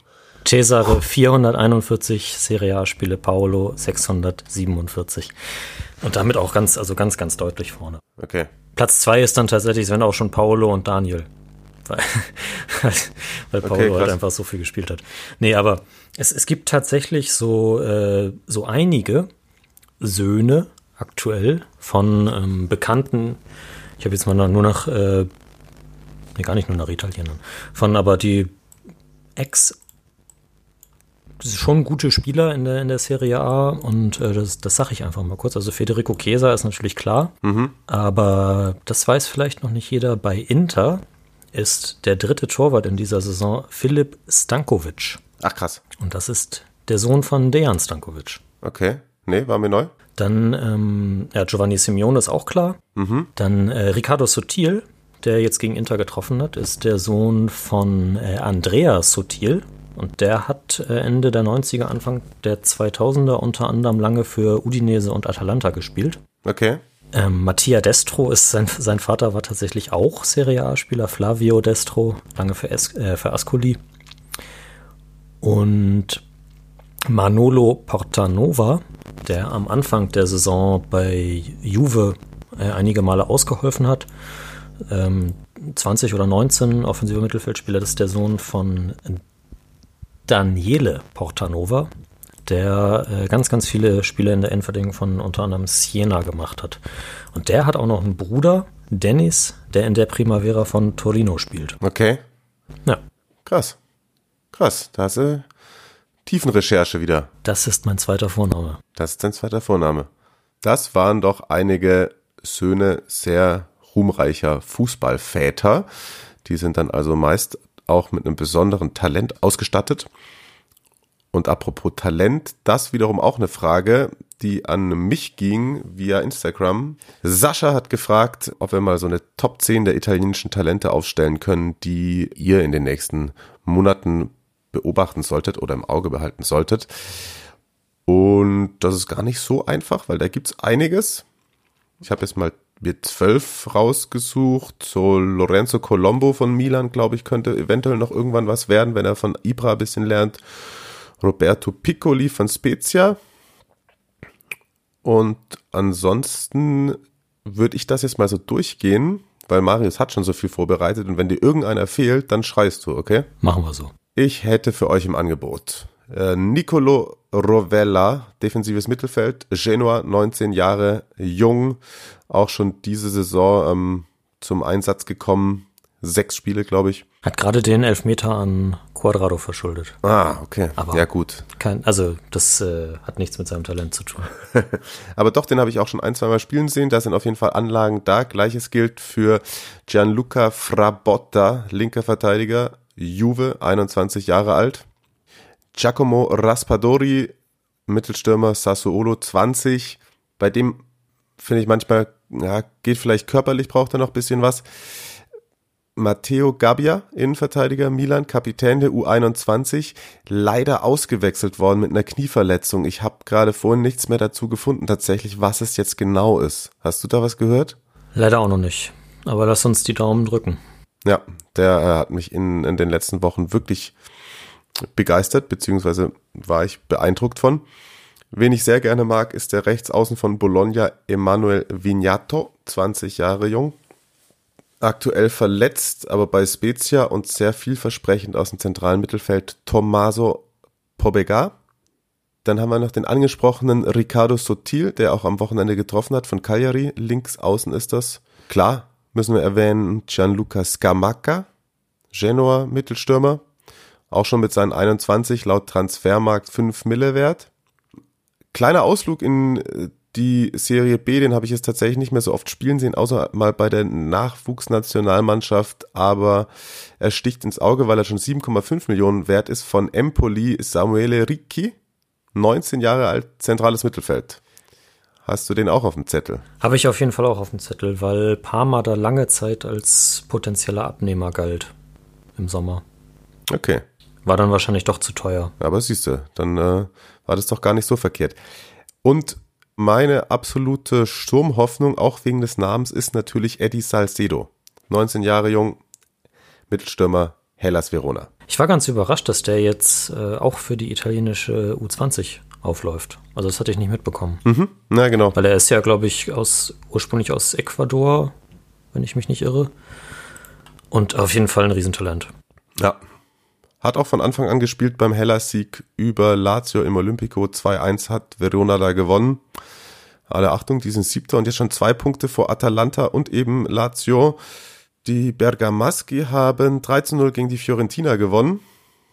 Speaker 5: Cesare 441 Serie A-Spiele, Paolo 647. Und damit auch ganz, also ganz, ganz deutlich vorne.
Speaker 4: Okay.
Speaker 5: Platz zwei ist dann tatsächlich, wenn auch schon Paolo und Daniel. Weil, weil Paolo okay, halt einfach so viel gespielt hat. Nee, aber es, es gibt tatsächlich so, äh, so einige Söhne aktuell von ähm, bekannten, ich habe jetzt mal nur nach, äh, nee, gar nicht nur nach Italienern, von aber die Ex schon gute Spieler in der, in der Serie A und äh, das, das sage ich einfach mal kurz. Also Federico Chiesa ist natürlich klar,
Speaker 4: mhm.
Speaker 5: aber das weiß vielleicht noch nicht jeder. Bei Inter ist der dritte Torwart in dieser Saison Philipp Stankovic.
Speaker 4: Ach krass.
Speaker 5: Und das ist der Sohn von Dejan Stankovic.
Speaker 4: Okay, nee, war mir neu.
Speaker 5: Dann ähm, ja, Giovanni Simeone ist auch klar.
Speaker 4: Mhm.
Speaker 5: Dann äh, Ricardo Sotil, der jetzt gegen Inter getroffen hat, ist der Sohn von äh, Andrea Sotil. Und der hat äh, Ende der 90er, Anfang der 2000er unter anderem lange für Udinese und Atalanta gespielt.
Speaker 4: Okay.
Speaker 5: Ähm, Mattia Destro ist sein, sein Vater war tatsächlich auch Serie A-Spieler, Flavio Destro, lange für, es, äh, für Ascoli. Und Manolo Portanova, der am Anfang der Saison bei Juve äh, einige Male ausgeholfen hat. Ähm, 20 oder 19 offensiver Mittelfeldspieler, das ist der Sohn von Daniele Portanova, der äh, ganz, ganz viele Spiele in der Endverteidigung von unter anderem Siena gemacht hat. Und der hat auch noch einen Bruder, Dennis, der in der Primavera von Torino spielt.
Speaker 4: Okay.
Speaker 5: Ja.
Speaker 4: Krass. Krass. Da hast du Tiefenrecherche wieder.
Speaker 5: Das ist mein zweiter Vorname.
Speaker 4: Das ist dein zweiter Vorname. Das waren doch einige Söhne sehr ruhmreicher Fußballväter. Die sind dann also meist auch mit einem besonderen Talent ausgestattet. Und apropos Talent, das wiederum auch eine Frage, die an mich ging via Instagram. Sascha hat gefragt, ob wir mal so eine Top 10 der italienischen Talente aufstellen können, die ihr in den nächsten Monaten beobachten solltet oder im Auge behalten solltet. Und das ist gar nicht so einfach, weil da gibt's einiges. Ich habe jetzt mal mir zwölf rausgesucht. So Lorenzo Colombo von Milan, glaube ich, könnte eventuell noch irgendwann was werden, wenn er von Ibra ein bisschen lernt. Roberto Piccoli von Spezia. Und ansonsten würde ich das jetzt mal so durchgehen, weil Marius hat schon so viel vorbereitet und wenn dir irgendeiner fehlt, dann schreist du, okay?
Speaker 5: Machen wir so.
Speaker 4: Ich hätte für euch im Angebot äh, Nicolo Rovella, defensives Mittelfeld, Genua, 19 Jahre jung, auch schon diese Saison ähm, zum Einsatz gekommen. Sechs Spiele, glaube ich.
Speaker 5: Hat gerade den Elfmeter an Quadrado verschuldet.
Speaker 4: Ah, okay.
Speaker 5: Aber
Speaker 4: ja, gut.
Speaker 5: Kein, also, das äh, hat nichts mit seinem Talent zu tun.
Speaker 4: Aber doch, den habe ich auch schon ein, zweimal spielen sehen. Da sind auf jeden Fall Anlagen da. Gleiches gilt für Gianluca Frabotta, linker Verteidiger, Juve, 21 Jahre alt. Giacomo Raspadori, Mittelstürmer Sassuolo 20. Bei dem finde ich manchmal, ja, geht vielleicht körperlich, braucht er noch ein bisschen was. Matteo Gabbia, Innenverteidiger Milan, Kapitän der U21, leider ausgewechselt worden mit einer Knieverletzung. Ich habe gerade vorhin nichts mehr dazu gefunden, tatsächlich, was es jetzt genau ist. Hast du da was gehört?
Speaker 5: Leider auch noch nicht. Aber lass uns die Daumen drücken.
Speaker 4: Ja, der äh, hat mich in, in den letzten Wochen wirklich begeistert, beziehungsweise war ich beeindruckt von. Wen ich sehr gerne mag, ist der Rechtsaußen von Bologna, Emanuel Vignato, 20 Jahre jung aktuell verletzt, aber bei Spezia und sehr vielversprechend aus dem zentralen Mittelfeld Tommaso Pobega. Dann haben wir noch den angesprochenen Ricardo Sotil, der auch am Wochenende getroffen hat von Cagliari. Links außen ist das. Klar, müssen wir erwähnen, Gianluca Scamacca, Genoa Mittelstürmer. Auch schon mit seinen 21 laut Transfermarkt 5 Mille wert. Kleiner Ausflug in äh, die Serie B, den habe ich jetzt tatsächlich nicht mehr so oft spielen sehen, außer mal bei der Nachwuchsnationalmannschaft, aber er sticht ins Auge, weil er schon 7,5 Millionen wert ist von Empoli Samuele Ricci, 19 Jahre alt, zentrales Mittelfeld. Hast du den auch auf dem Zettel?
Speaker 5: Habe ich auf jeden Fall auch auf dem Zettel, weil Parma da lange Zeit als potenzieller Abnehmer galt im Sommer.
Speaker 4: Okay.
Speaker 5: War dann wahrscheinlich doch zu teuer.
Speaker 4: Aber siehst du, dann äh, war das doch gar nicht so verkehrt. Und meine absolute Sturmhoffnung, auch wegen des Namens, ist natürlich Eddie Salcedo. 19 Jahre jung, Mittelstürmer, Hellas Verona.
Speaker 5: Ich war ganz überrascht, dass der jetzt äh, auch für die italienische U20 aufläuft. Also das hatte ich nicht mitbekommen.
Speaker 4: Mhm, na genau.
Speaker 5: Weil er ist ja, glaube ich, aus, ursprünglich aus Ecuador, wenn ich mich nicht irre. Und auf jeden Fall ein Riesentalent.
Speaker 4: Ja. Hat auch von Anfang an gespielt beim Hellas-Sieg über Lazio im Olympico 2-1 hat Verona da gewonnen. Alle Achtung, die sind siebter und jetzt schon zwei Punkte vor Atalanta und eben Lazio. Die Bergamaschi haben 13-0 gegen die Fiorentina gewonnen.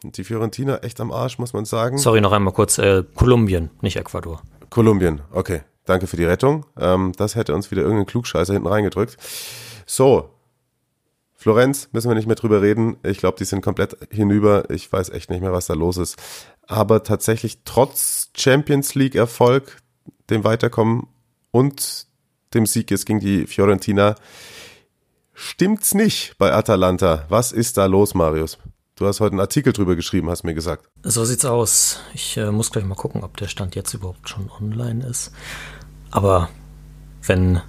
Speaker 4: Die Fiorentina echt am Arsch, muss man sagen.
Speaker 5: Sorry, noch einmal kurz. Äh, Kolumbien, nicht Ecuador.
Speaker 4: Kolumbien, okay. Danke für die Rettung. Ähm, das hätte uns wieder irgendein Klugscheißer hinten reingedrückt. So, Florenz müssen wir nicht mehr drüber reden. Ich glaube, die sind komplett hinüber. Ich weiß echt nicht mehr, was da los ist. Aber tatsächlich trotz Champions League Erfolg, dem Weiterkommen und dem Sieg jetzt gegen die Fiorentina, stimmt's nicht bei Atalanta. Was ist da los, Marius? Du hast heute einen Artikel drüber geschrieben, hast mir gesagt.
Speaker 5: So sieht's aus. Ich äh, muss gleich mal gucken, ob der Stand jetzt überhaupt schon online ist. Aber wenn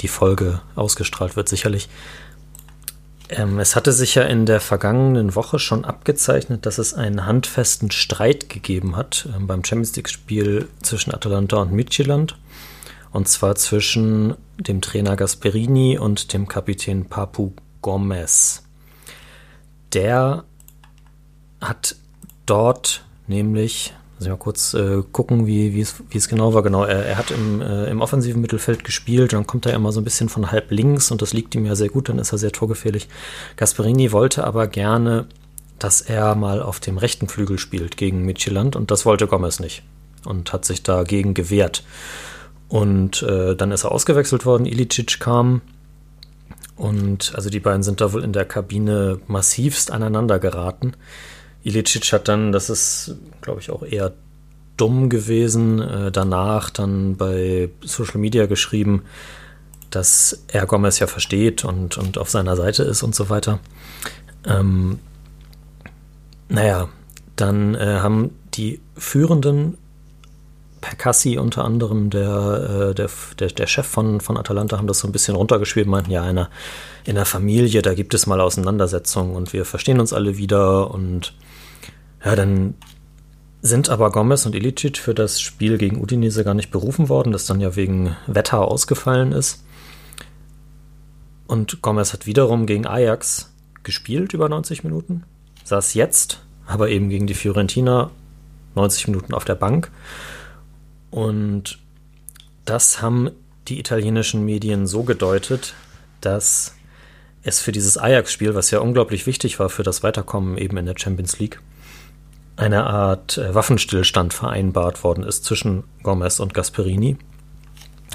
Speaker 5: die Folge ausgestrahlt wird, sicherlich. Ähm, es hatte sich ja in der vergangenen Woche schon abgezeichnet, dass es einen handfesten Streit gegeben hat ähm, beim Champions League-Spiel zwischen Atalanta und Midtjylland. Und zwar zwischen dem Trainer Gasperini und dem Kapitän Papu Gomez. Der hat dort nämlich ich mal kurz äh, gucken, wie, wie, es, wie es genau war. Genau, er, er hat im, äh, im offensiven Mittelfeld gespielt, dann kommt er immer so ein bisschen von halb links und das liegt ihm ja sehr gut, dann ist er sehr torgefährlich. Gasperini wollte aber gerne, dass er mal auf dem rechten Flügel spielt gegen Midtjylland und das wollte Gomez nicht und hat sich dagegen gewehrt. Und äh, dann ist er ausgewechselt worden, Ilicic kam und also die beiden sind da wohl in der Kabine massivst aneinander geraten. Ilicic hat dann, das ist, glaube ich, auch eher dumm gewesen, äh, danach dann bei Social Media geschrieben, dass er Gomez ja versteht und, und auf seiner Seite ist und so weiter. Ähm, naja, dann äh, haben die führenden Percassi unter anderem, der, äh, der, der, der, Chef von, von Atalanta, haben das so ein bisschen runtergeschrieben, meinten, ja, in der, in der Familie, da gibt es mal Auseinandersetzungen und wir verstehen uns alle wieder und ja, dann sind aber Gomez und Ilicic für das Spiel gegen Udinese gar nicht berufen worden, das dann ja wegen Wetter ausgefallen ist. Und Gomez hat wiederum gegen Ajax gespielt über 90 Minuten, saß jetzt aber eben gegen die Fiorentina 90 Minuten auf der Bank. Und das haben die italienischen Medien so gedeutet, dass es für dieses Ajax-Spiel, was ja unglaublich wichtig war für das Weiterkommen eben in der Champions League, eine Art äh, Waffenstillstand vereinbart worden ist zwischen Gomez und Gasperini.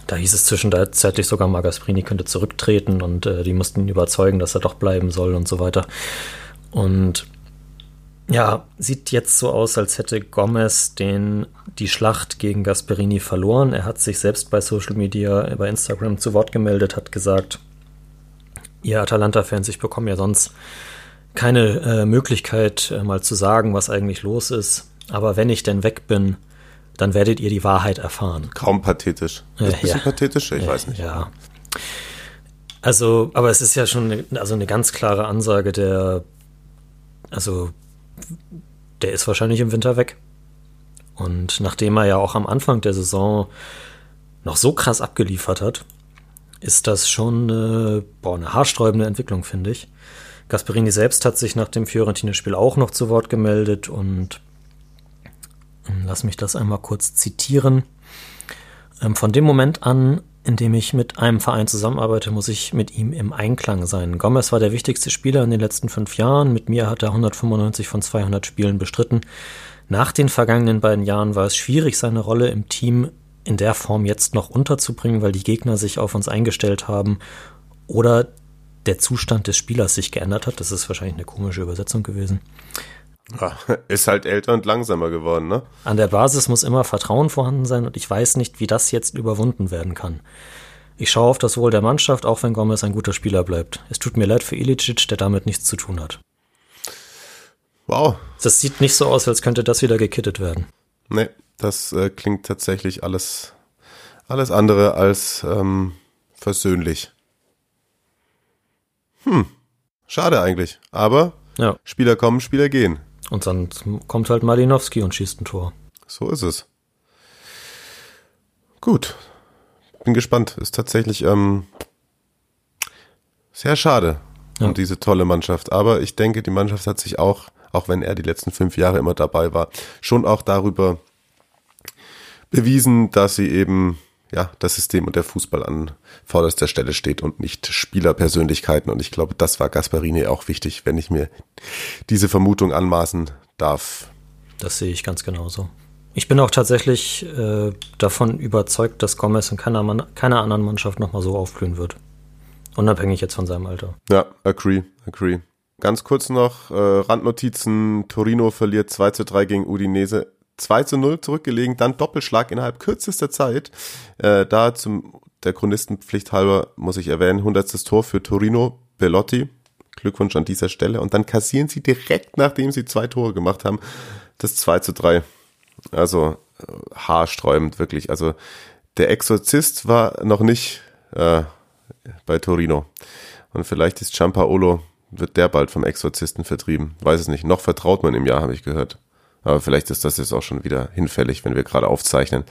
Speaker 5: Da hieß es zwischenzeitlich sogar mal, Gasperini könnte zurücktreten und äh, die mussten ihn überzeugen, dass er doch bleiben soll und so weiter. Und ja, sieht jetzt so aus, als hätte Gomez den, die Schlacht gegen Gasperini verloren. Er hat sich selbst bei Social Media, bei Instagram zu Wort gemeldet, hat gesagt, ihr Atalanta-Fans, ich bekomme ja sonst keine äh, Möglichkeit, äh, mal zu sagen, was eigentlich los ist. Aber wenn ich denn weg bin, dann werdet ihr die Wahrheit erfahren.
Speaker 4: Kaum pathetisch. Ist ein bisschen ja. pathetisch? Ich weiß nicht.
Speaker 5: Ja. Also, aber es ist ja schon eine, also eine ganz klare Ansage, der, also, der ist wahrscheinlich im Winter weg. Und nachdem er ja auch am Anfang der Saison noch so krass abgeliefert hat, ist das schon eine, boah, eine haarsträubende Entwicklung, finde ich. Gasperini selbst hat sich nach dem Fiorentina-Spiel auch noch zu Wort gemeldet und ähm, lass mich das einmal kurz zitieren. Ähm, von dem Moment an, in dem ich mit einem Verein zusammenarbeite, muss ich mit ihm im Einklang sein. Gomez war der wichtigste Spieler in den letzten fünf Jahren. Mit mir hat er 195 von 200 Spielen bestritten. Nach den vergangenen beiden Jahren war es schwierig, seine Rolle im Team in der Form jetzt noch unterzubringen, weil die Gegner sich auf uns eingestellt haben oder der Zustand des Spielers sich geändert hat. Das ist wahrscheinlich eine komische Übersetzung gewesen.
Speaker 4: Ja, ist halt älter und langsamer geworden, ne?
Speaker 5: An der Basis muss immer Vertrauen vorhanden sein und ich weiß nicht, wie das jetzt überwunden werden kann. Ich schaue auf das Wohl der Mannschaft, auch wenn Gomez ein guter Spieler bleibt. Es tut mir leid für Ilicic, der damit nichts zu tun hat.
Speaker 4: Wow.
Speaker 5: Das sieht nicht so aus, als könnte das wieder gekittet werden.
Speaker 4: Nee, das äh, klingt tatsächlich alles, alles andere als ähm, versöhnlich. Hm, schade eigentlich. Aber ja. Spieler kommen, Spieler gehen.
Speaker 5: Und dann kommt halt Malinowski und schießt ein Tor.
Speaker 4: So ist es. Gut. Bin gespannt. Ist tatsächlich ähm, sehr schade ja. um diese tolle Mannschaft. Aber ich denke, die Mannschaft hat sich auch, auch wenn er die letzten fünf Jahre immer dabei war, schon auch darüber bewiesen, dass sie eben ja, das System und der Fußball an vorderster Stelle steht und nicht Spielerpersönlichkeiten. Und ich glaube, das war Gasparini auch wichtig, wenn ich mir diese Vermutung anmaßen darf.
Speaker 5: Das sehe ich ganz genauso. Ich bin auch tatsächlich äh, davon überzeugt, dass Gomez in keiner, Mann, keiner anderen Mannschaft nochmal so aufblühen wird. Unabhängig jetzt von seinem Alter.
Speaker 4: Ja, agree, agree. Ganz kurz noch, äh, Randnotizen. Torino verliert 2 zu 3 gegen Udinese 2 zu 0 zurückgelegen, dann Doppelschlag innerhalb kürzester Zeit. Äh, da zum der Chronistenpflicht halber muss ich erwähnen, 100. Tor für Torino Bellotti. Glückwunsch an dieser Stelle. Und dann kassieren sie direkt, nachdem sie zwei Tore gemacht haben, das 2 zu 3. Also äh, haarsträubend wirklich. Also der Exorzist war noch nicht äh, bei Torino. Und vielleicht ist Giampaolo, wird der bald vom Exorzisten vertrieben. Weiß es nicht. Noch vertraut man im Jahr, habe ich gehört. Aber vielleicht ist das jetzt auch schon wieder hinfällig, wenn wir gerade aufzeichnen.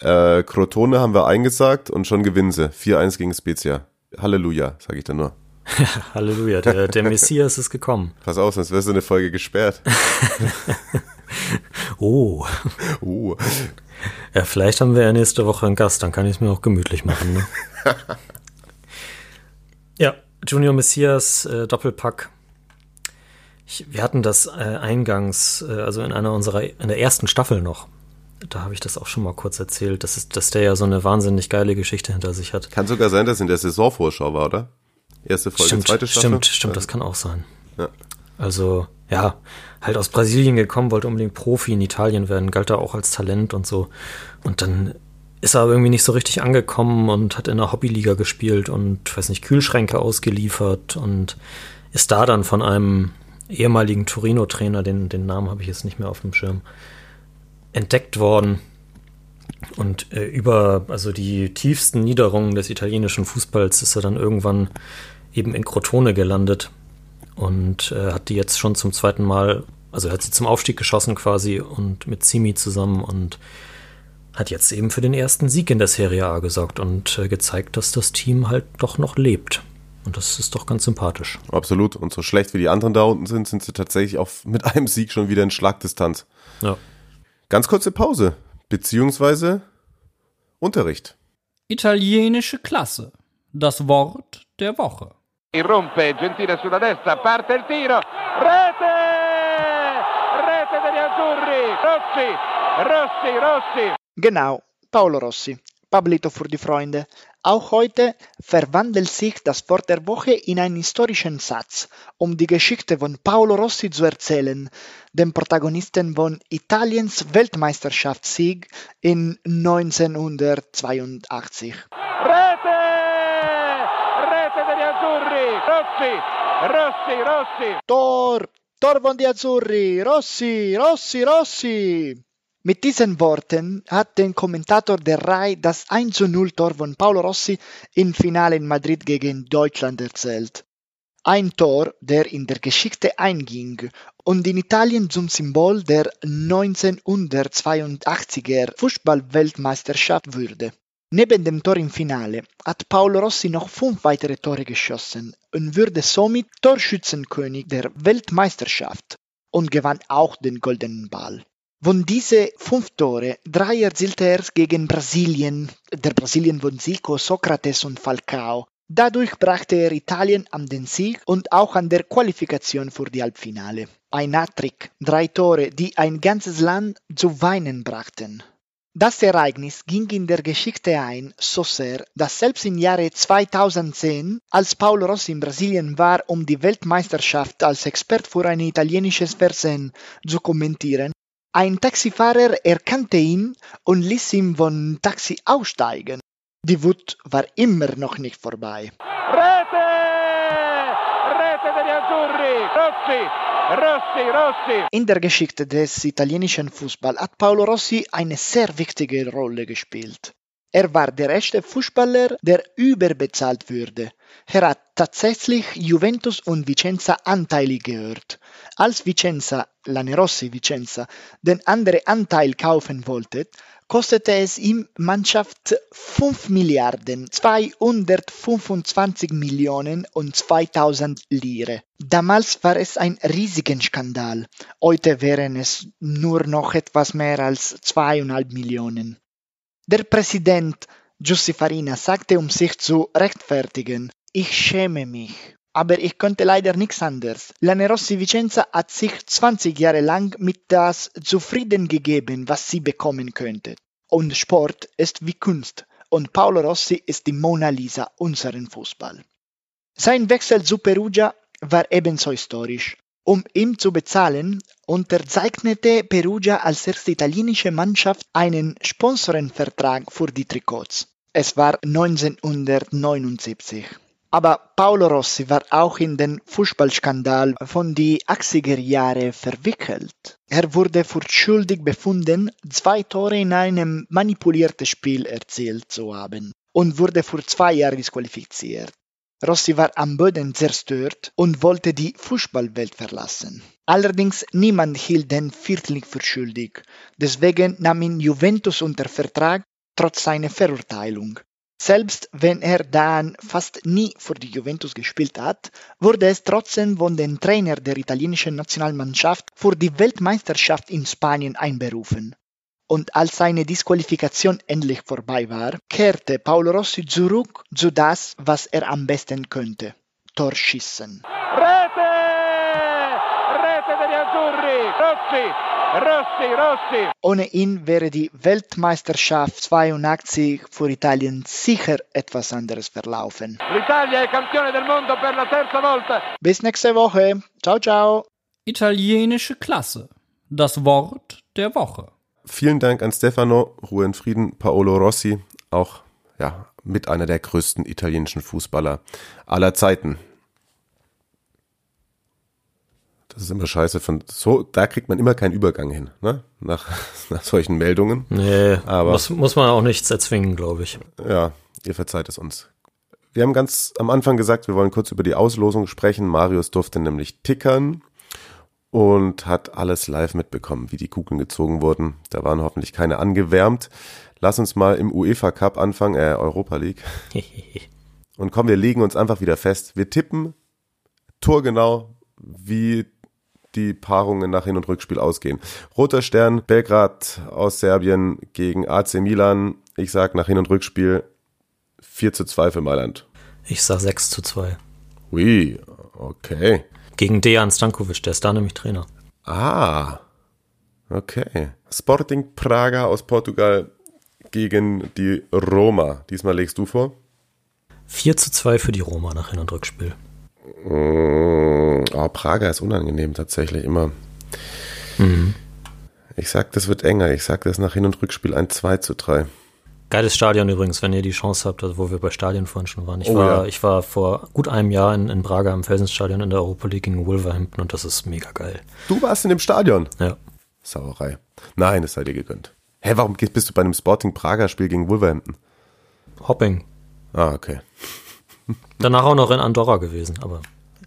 Speaker 4: Äh, Crotone haben wir eingesagt und schon gewinnen sie. 4-1 gegen Spezia. Halleluja, sage ich dann nur.
Speaker 5: Halleluja, der, der Messias ist gekommen.
Speaker 4: Pass auf, sonst wirst du eine Folge gesperrt.
Speaker 5: oh. oh. Ja, vielleicht haben wir ja nächste Woche einen Gast, dann kann ich es mir auch gemütlich machen. Ne? ja, Junior Messias, äh, Doppelpack ich, wir hatten das äh, eingangs, äh, also in einer unserer, in der ersten Staffel noch. Da habe ich das auch schon mal kurz erzählt, dass, es, dass der ja so eine wahnsinnig geile Geschichte hinter sich hat.
Speaker 4: Kann sogar sein, dass in der Saisonvorschau war, oder? Erste Folge,
Speaker 5: stimmt,
Speaker 4: zweite Staffel.
Speaker 5: Stimmt, stimmt, das kann auch sein. Ja. Also, ja, halt aus Brasilien gekommen, wollte unbedingt Profi in Italien werden, galt da auch als Talent und so. Und dann ist er irgendwie nicht so richtig angekommen und hat in der Hobbyliga gespielt und, weiß nicht, Kühlschränke ausgeliefert und ist da dann von einem ehemaligen Torino-Trainer, den, den Namen habe ich jetzt nicht mehr auf dem Schirm, entdeckt worden und äh, über also die tiefsten Niederungen des italienischen Fußballs ist er dann irgendwann eben in Crotone gelandet und äh, hat die jetzt schon zum zweiten Mal, also hat sie zum Aufstieg geschossen quasi und mit Simi zusammen und hat jetzt eben für den ersten Sieg in der Serie A gesorgt und äh, gezeigt, dass das Team halt doch noch lebt. Und das ist doch ganz sympathisch.
Speaker 4: Absolut. Und so schlecht wie die anderen da unten sind, sind sie tatsächlich auch mit einem Sieg schon wieder in Schlagdistanz.
Speaker 5: Ja.
Speaker 4: Ganz kurze Pause, beziehungsweise Unterricht.
Speaker 6: Italienische Klasse. Das Wort der Woche.
Speaker 2: Irrompe, Gentile sulla destra, parte il tiro. Rete! Rete degli Azzurri! Rossi! Rossi, Rossi!
Speaker 7: Genau, Paolo Rossi. Pablito für die Freunde. Auch heute verwandelt sich das Wort der Woche in einen historischen Satz, um die Geschichte von Paolo Rossi zu erzählen, dem Protagonisten von Italiens Weltmeisterschaftssieg in 1982.
Speaker 2: Rete! Rete degli azzurri, Rossi, Rossi, Rossi.
Speaker 7: Tor! Tor von die Azzurri! Rossi! Rossi! Rossi! Mit diesen Worten hat der Kommentator der RAI das 1 0 Tor von Paolo Rossi im Finale in Madrid gegen Deutschland erzählt. Ein Tor, der in der Geschichte einging und in Italien zum Symbol der 1982er Fußballweltmeisterschaft wurde. Neben dem Tor im Finale hat Paolo Rossi noch fünf weitere Tore geschossen und wurde somit Torschützenkönig der Weltmeisterschaft und gewann auch den Goldenen Ball. Von diese fünf Tore, drei erzielte er gegen Brasilien, der Brasilien von Zico, Sokrates und Falcao. Dadurch brachte er Italien an den Sieg und auch an der Qualifikation für die Halbfinale. Ein Hattrick, drei Tore, die ein ganzes Land zu weinen brachten. Das Ereignis ging in der Geschichte ein, so sehr, dass selbst im Jahre 2010, als Paolo Rossi in Brasilien war, um die Weltmeisterschaft als Expert für ein italienisches Fernsehen zu kommentieren, ein Taxifahrer erkannte ihn und ließ ihn vom Taxi aussteigen. Die Wut war immer noch nicht vorbei.
Speaker 2: Rete! Rete degli azzurri, Rossi, Rossi, Rossi.
Speaker 7: In der Geschichte des italienischen Fußballs hat Paolo Rossi eine sehr wichtige Rolle gespielt. Er war der erste Fußballer, der überbezahlt wurde. Er hat tatsächlich Juventus und Vicenza anteilig gehört. Als Vicenza, Lanerossi Vicenza, den anderen Anteil kaufen wollte, kostete es ihm Mannschaft 5 Milliarden 225 Millionen und 2000 Lire. Damals war es ein riesiger Skandal. Heute wären es nur noch etwas mehr als 2,5 Millionen. Der Präsident Giussi Farina sagte, um sich zu rechtfertigen, ich schäme mich. Aber ich konnte leider nichts anderes. Lanerossi Vicenza hat sich 20 Jahre lang mit das zufrieden gegeben, was sie bekommen könnte. Und Sport ist wie Kunst. Und Paolo Rossi ist die Mona Lisa unseren Fußball. Sein Wechsel zu Perugia war ebenso historisch. Um ihn zu bezahlen, unterzeichnete Perugia als erste italienische Mannschaft einen Sponsorenvertrag für die Trikots. Es war 1979. Aber Paolo Rossi war auch in den Fußballskandal von die 80er Jahre verwickelt. Er wurde für schuldig befunden, zwei Tore in einem manipulierten Spiel erzielt zu haben und wurde für zwei Jahre disqualifiziert. Rossi war am Boden zerstört und wollte die Fußballwelt verlassen. Allerdings niemand hielt den Viertling für schuldig. Deswegen nahm ihn Juventus unter Vertrag, trotz seiner Verurteilung. Selbst wenn er dann fast nie für die Juventus gespielt hat, wurde es trotzdem von dem Trainer der italienischen Nationalmannschaft für die Weltmeisterschaft in Spanien einberufen. Und als seine Disqualifikation endlich vorbei war, kehrte Paolo Rossi zurück zu das, was er am besten könnte. Torschießen.
Speaker 2: Rete! Rete degli azzurri, Rossi, Rossi, Rossi.
Speaker 7: Ohne ihn wäre die Weltmeisterschaft 82 für Italien sicher etwas anderes verlaufen.
Speaker 2: L'Italia è campione del mondo per la terza volta.
Speaker 7: Bis nächste Woche. Ciao, ciao.
Speaker 6: Italienische Klasse. Das Wort der Woche.
Speaker 4: Vielen Dank an Stefano, Ruhe in Frieden, Paolo Rossi, auch ja, mit einer der größten italienischen Fußballer aller Zeiten. Das ist immer scheiße von so, da kriegt man immer keinen Übergang hin, ne? Nach, nach solchen Meldungen.
Speaker 5: Nee,
Speaker 4: Aber-
Speaker 5: muss, muss man auch nichts erzwingen, glaube ich.
Speaker 4: Ja, ihr verzeiht es uns. Wir haben ganz am Anfang gesagt, wir wollen kurz über die Auslosung sprechen. Marius durfte nämlich tickern und hat alles live mitbekommen, wie die Kugeln gezogen wurden. Da waren hoffentlich keine angewärmt. Lass uns mal im UEFA Cup anfangen, äh, Europa League. Und komm, wir legen uns einfach wieder fest. Wir tippen torgenau, wie die Paarungen nach Hin- und Rückspiel ausgehen. Roter Stern, Belgrad aus Serbien gegen AC Milan. Ich sag nach Hin- und Rückspiel 4 zu 2 für Mailand.
Speaker 5: Ich sag 6 zu 2.
Speaker 4: Ui, okay.
Speaker 5: Gegen Dejan Stankovic, der ist da nämlich Trainer.
Speaker 4: Ah, okay. Sporting Praga aus Portugal gegen die Roma. Diesmal legst du vor.
Speaker 5: 4 zu 2 für die Roma nach Hin- und Rückspiel.
Speaker 4: Mm, Oh, Praga ist unangenehm tatsächlich immer. Ich sag, das wird enger. Ich sag, das nach Hin- und Rückspiel ein 2 zu 3.
Speaker 5: Geiles Stadion übrigens, wenn ihr die Chance habt, also wo wir bei Stadien vorhin schon waren. Ich,
Speaker 4: Oh,
Speaker 5: war,
Speaker 4: ja.
Speaker 5: ich war vor gut einem Jahr in, in Braga im Felsenstadion in der Europa League gegen Wolverhampton und das ist mega geil.
Speaker 4: Du warst in dem Stadion.
Speaker 5: Ja.
Speaker 4: Sauerei. Nein, es sei dir gegönnt. Hä, warum gehst- bist du bei einem Sporting Prager Spiel gegen Wolverhampton?
Speaker 5: Hopping.
Speaker 4: Ah, okay.
Speaker 5: Danach auch noch in Andorra gewesen, aber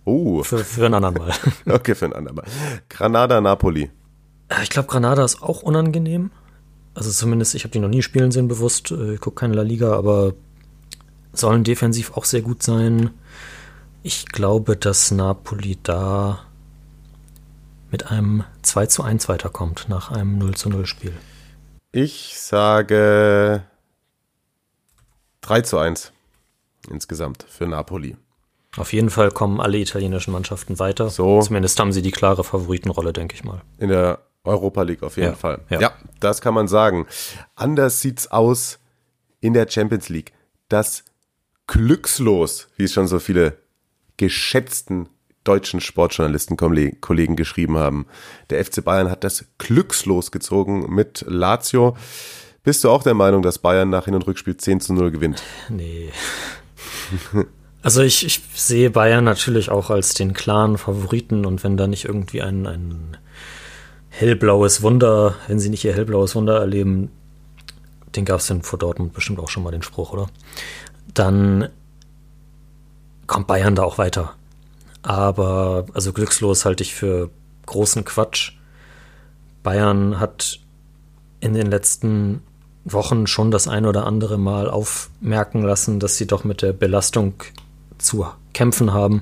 Speaker 4: Oh,
Speaker 5: für, für ein anderen Mal.
Speaker 4: okay, für ein andermal. Granada Napoli.
Speaker 5: Ich glaube, Granada ist auch unangenehm. Also zumindest, ich habe die noch nie spielen sehen bewusst. Äh, Ich gucke keine La Liga, aber sollen defensiv auch sehr gut sein. Ich glaube, dass Napoli da mit einem 2 zu 1 weiterkommt nach einem 0 zu 0 Spiel.
Speaker 4: Ich sage 3 zu 1 insgesamt für Napoli.
Speaker 5: Auf jeden Fall kommen alle italienischen Mannschaften weiter.
Speaker 4: So.
Speaker 5: Zumindest haben sie die klare Favoritenrolle, denke ich mal.
Speaker 4: In der Europa League auf jeden
Speaker 5: Ja,
Speaker 4: Fall.
Speaker 5: ja.
Speaker 4: ja, das kann man sagen. Anders sieht's aus in der Champions League. Das Glückslos, wie es schon so viele geschätzten deutschen Sportjournalisten Kollegen geschrieben haben. Der FC Bayern hat das Glückslos gezogen mit Lazio. Bist du auch der Meinung, dass Bayern nach Hin- und Rückspiel 10 zu 0 gewinnt?
Speaker 5: Nee. Also ich, ich sehe Bayern natürlich auch als den klaren Favoriten und wenn da nicht irgendwie ein, ein hellblaues Wunder, wenn sie nicht ihr hellblaues Wunder erleben, den gab es denn vor Dortmund bestimmt auch schon mal den Spruch, oder? Dann kommt Bayern da auch weiter. Aber also glückslos halte ich für großen Quatsch. Bayern hat in den letzten Wochen schon das ein oder andere Mal aufmerken lassen, dass sie doch mit der Belastung zu kämpfen haben.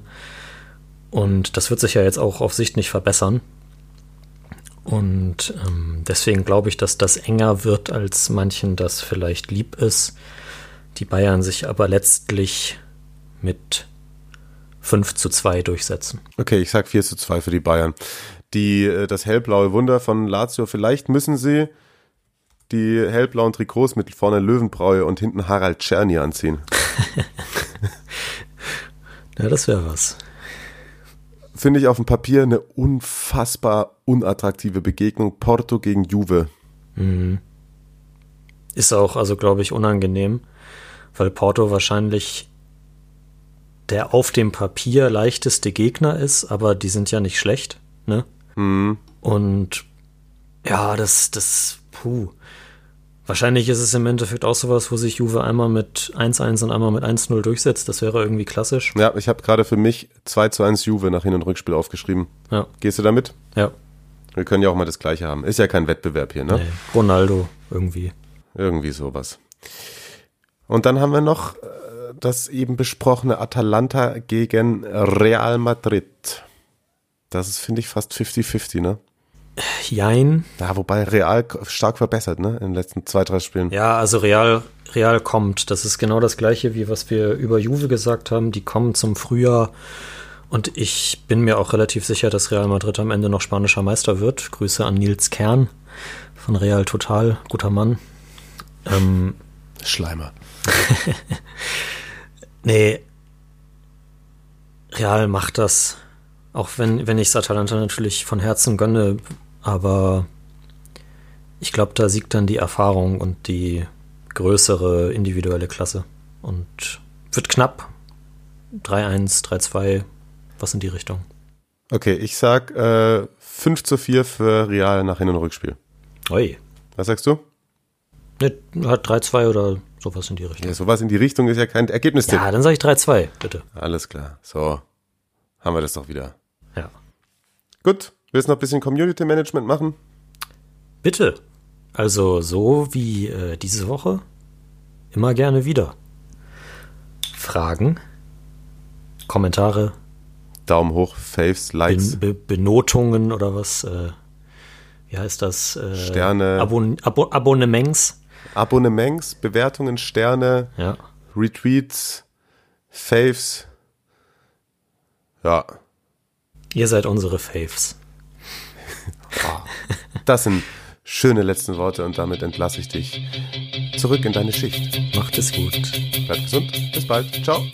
Speaker 5: Und das wird sich ja jetzt auch auf Sicht nicht verbessern. Und ähm, deswegen glaube ich, dass das enger wird, als manchen das vielleicht lieb ist. Die Bayern sich aber letztlich mit 5 zu 2 durchsetzen.
Speaker 4: Okay, ich sag 4 zu 2 für die Bayern. Die, äh, das hellblaue Wunder von Lazio, vielleicht müssen sie die hellblauen Trikots mit vorne Löwenbräu und hinten Harald Czerny anziehen.
Speaker 5: Ja, das wäre was.
Speaker 4: Finde ich auf dem Papier eine unfassbar unattraktive Begegnung. Porto gegen Juve.
Speaker 5: Ist auch, also glaube ich, unangenehm, weil Porto wahrscheinlich der auf dem Papier leichteste Gegner ist, aber die sind ja nicht schlecht, ne? Und ja, das, das, puh. Wahrscheinlich ist es im Endeffekt auch sowas, wo sich Juve einmal mit 1-1 und einmal mit 1-0 durchsetzt. Das wäre irgendwie klassisch.
Speaker 4: Ja, ich habe gerade für mich 2 zu 1 Juve nach Hin- und Rückspiel aufgeschrieben.
Speaker 5: Ja,
Speaker 4: Gehst du damit?
Speaker 5: ja.
Speaker 4: Wir können ja auch mal das Gleiche haben. Ist ja kein Wettbewerb hier, ne?
Speaker 5: Nee, Ronaldo irgendwie.
Speaker 4: Irgendwie sowas. Und dann haben wir noch äh, das eben besprochene Atalanta gegen Real Madrid. Das ist, finde ich, fast 50-50, ne?
Speaker 5: Jein.
Speaker 4: Ja, wobei Real stark verbessert, ne? In den letzten zwei, drei Spielen.
Speaker 5: Ja, also Real, Real kommt. Das ist genau das gleiche, wie was wir über Juve gesagt haben. Die kommen zum Frühjahr. Und ich bin mir auch relativ sicher, dass Real Madrid am Ende noch spanischer Meister wird. Grüße an Nils Kern von Real Total. Guter Mann. Ähm,
Speaker 4: Schleimer.
Speaker 5: nee. Real macht das. Auch wenn, wenn ich es Atalanta natürlich von Herzen gönne. Aber ich glaube, da siegt dann die Erfahrung und die größere individuelle Klasse. Und wird knapp. 3-1, 3-2, was in die Richtung.
Speaker 4: Okay, ich sag äh, 5 zu 4 für Real nach Hin- und Rückspiel.
Speaker 5: Oi.
Speaker 4: Was sagst du?
Speaker 5: Ne, hat 3-2 oder sowas in die Richtung.
Speaker 4: Ja, sowas in die Richtung ist ja kein Ergebnistipp.
Speaker 5: Ja, dann sage ich 3-2, bitte.
Speaker 4: Alles klar. So, haben wir das doch wieder.
Speaker 5: Ja.
Speaker 4: Gut, willst du noch ein bisschen Community Management machen?
Speaker 5: Bitte. Also so wie äh, diese Woche, immer gerne wieder. Fragen, Kommentare,
Speaker 4: Daumen hoch, Faves, Likes.
Speaker 5: Be Be Benotungen oder was? Äh, wie heißt das? Äh,
Speaker 4: Sterne.
Speaker 5: Abon Abo Abonnements.
Speaker 4: Abonnements, Bewertungen, Sterne,
Speaker 5: Ja.
Speaker 4: Retweets, Faves. Ja,
Speaker 5: Ihr seid unsere Faves.
Speaker 4: Das sind schöne letzten Worte und damit entlasse ich dich zurück in deine Schicht.
Speaker 5: Macht es gut.
Speaker 4: Bleib gesund, bis bald, ciao.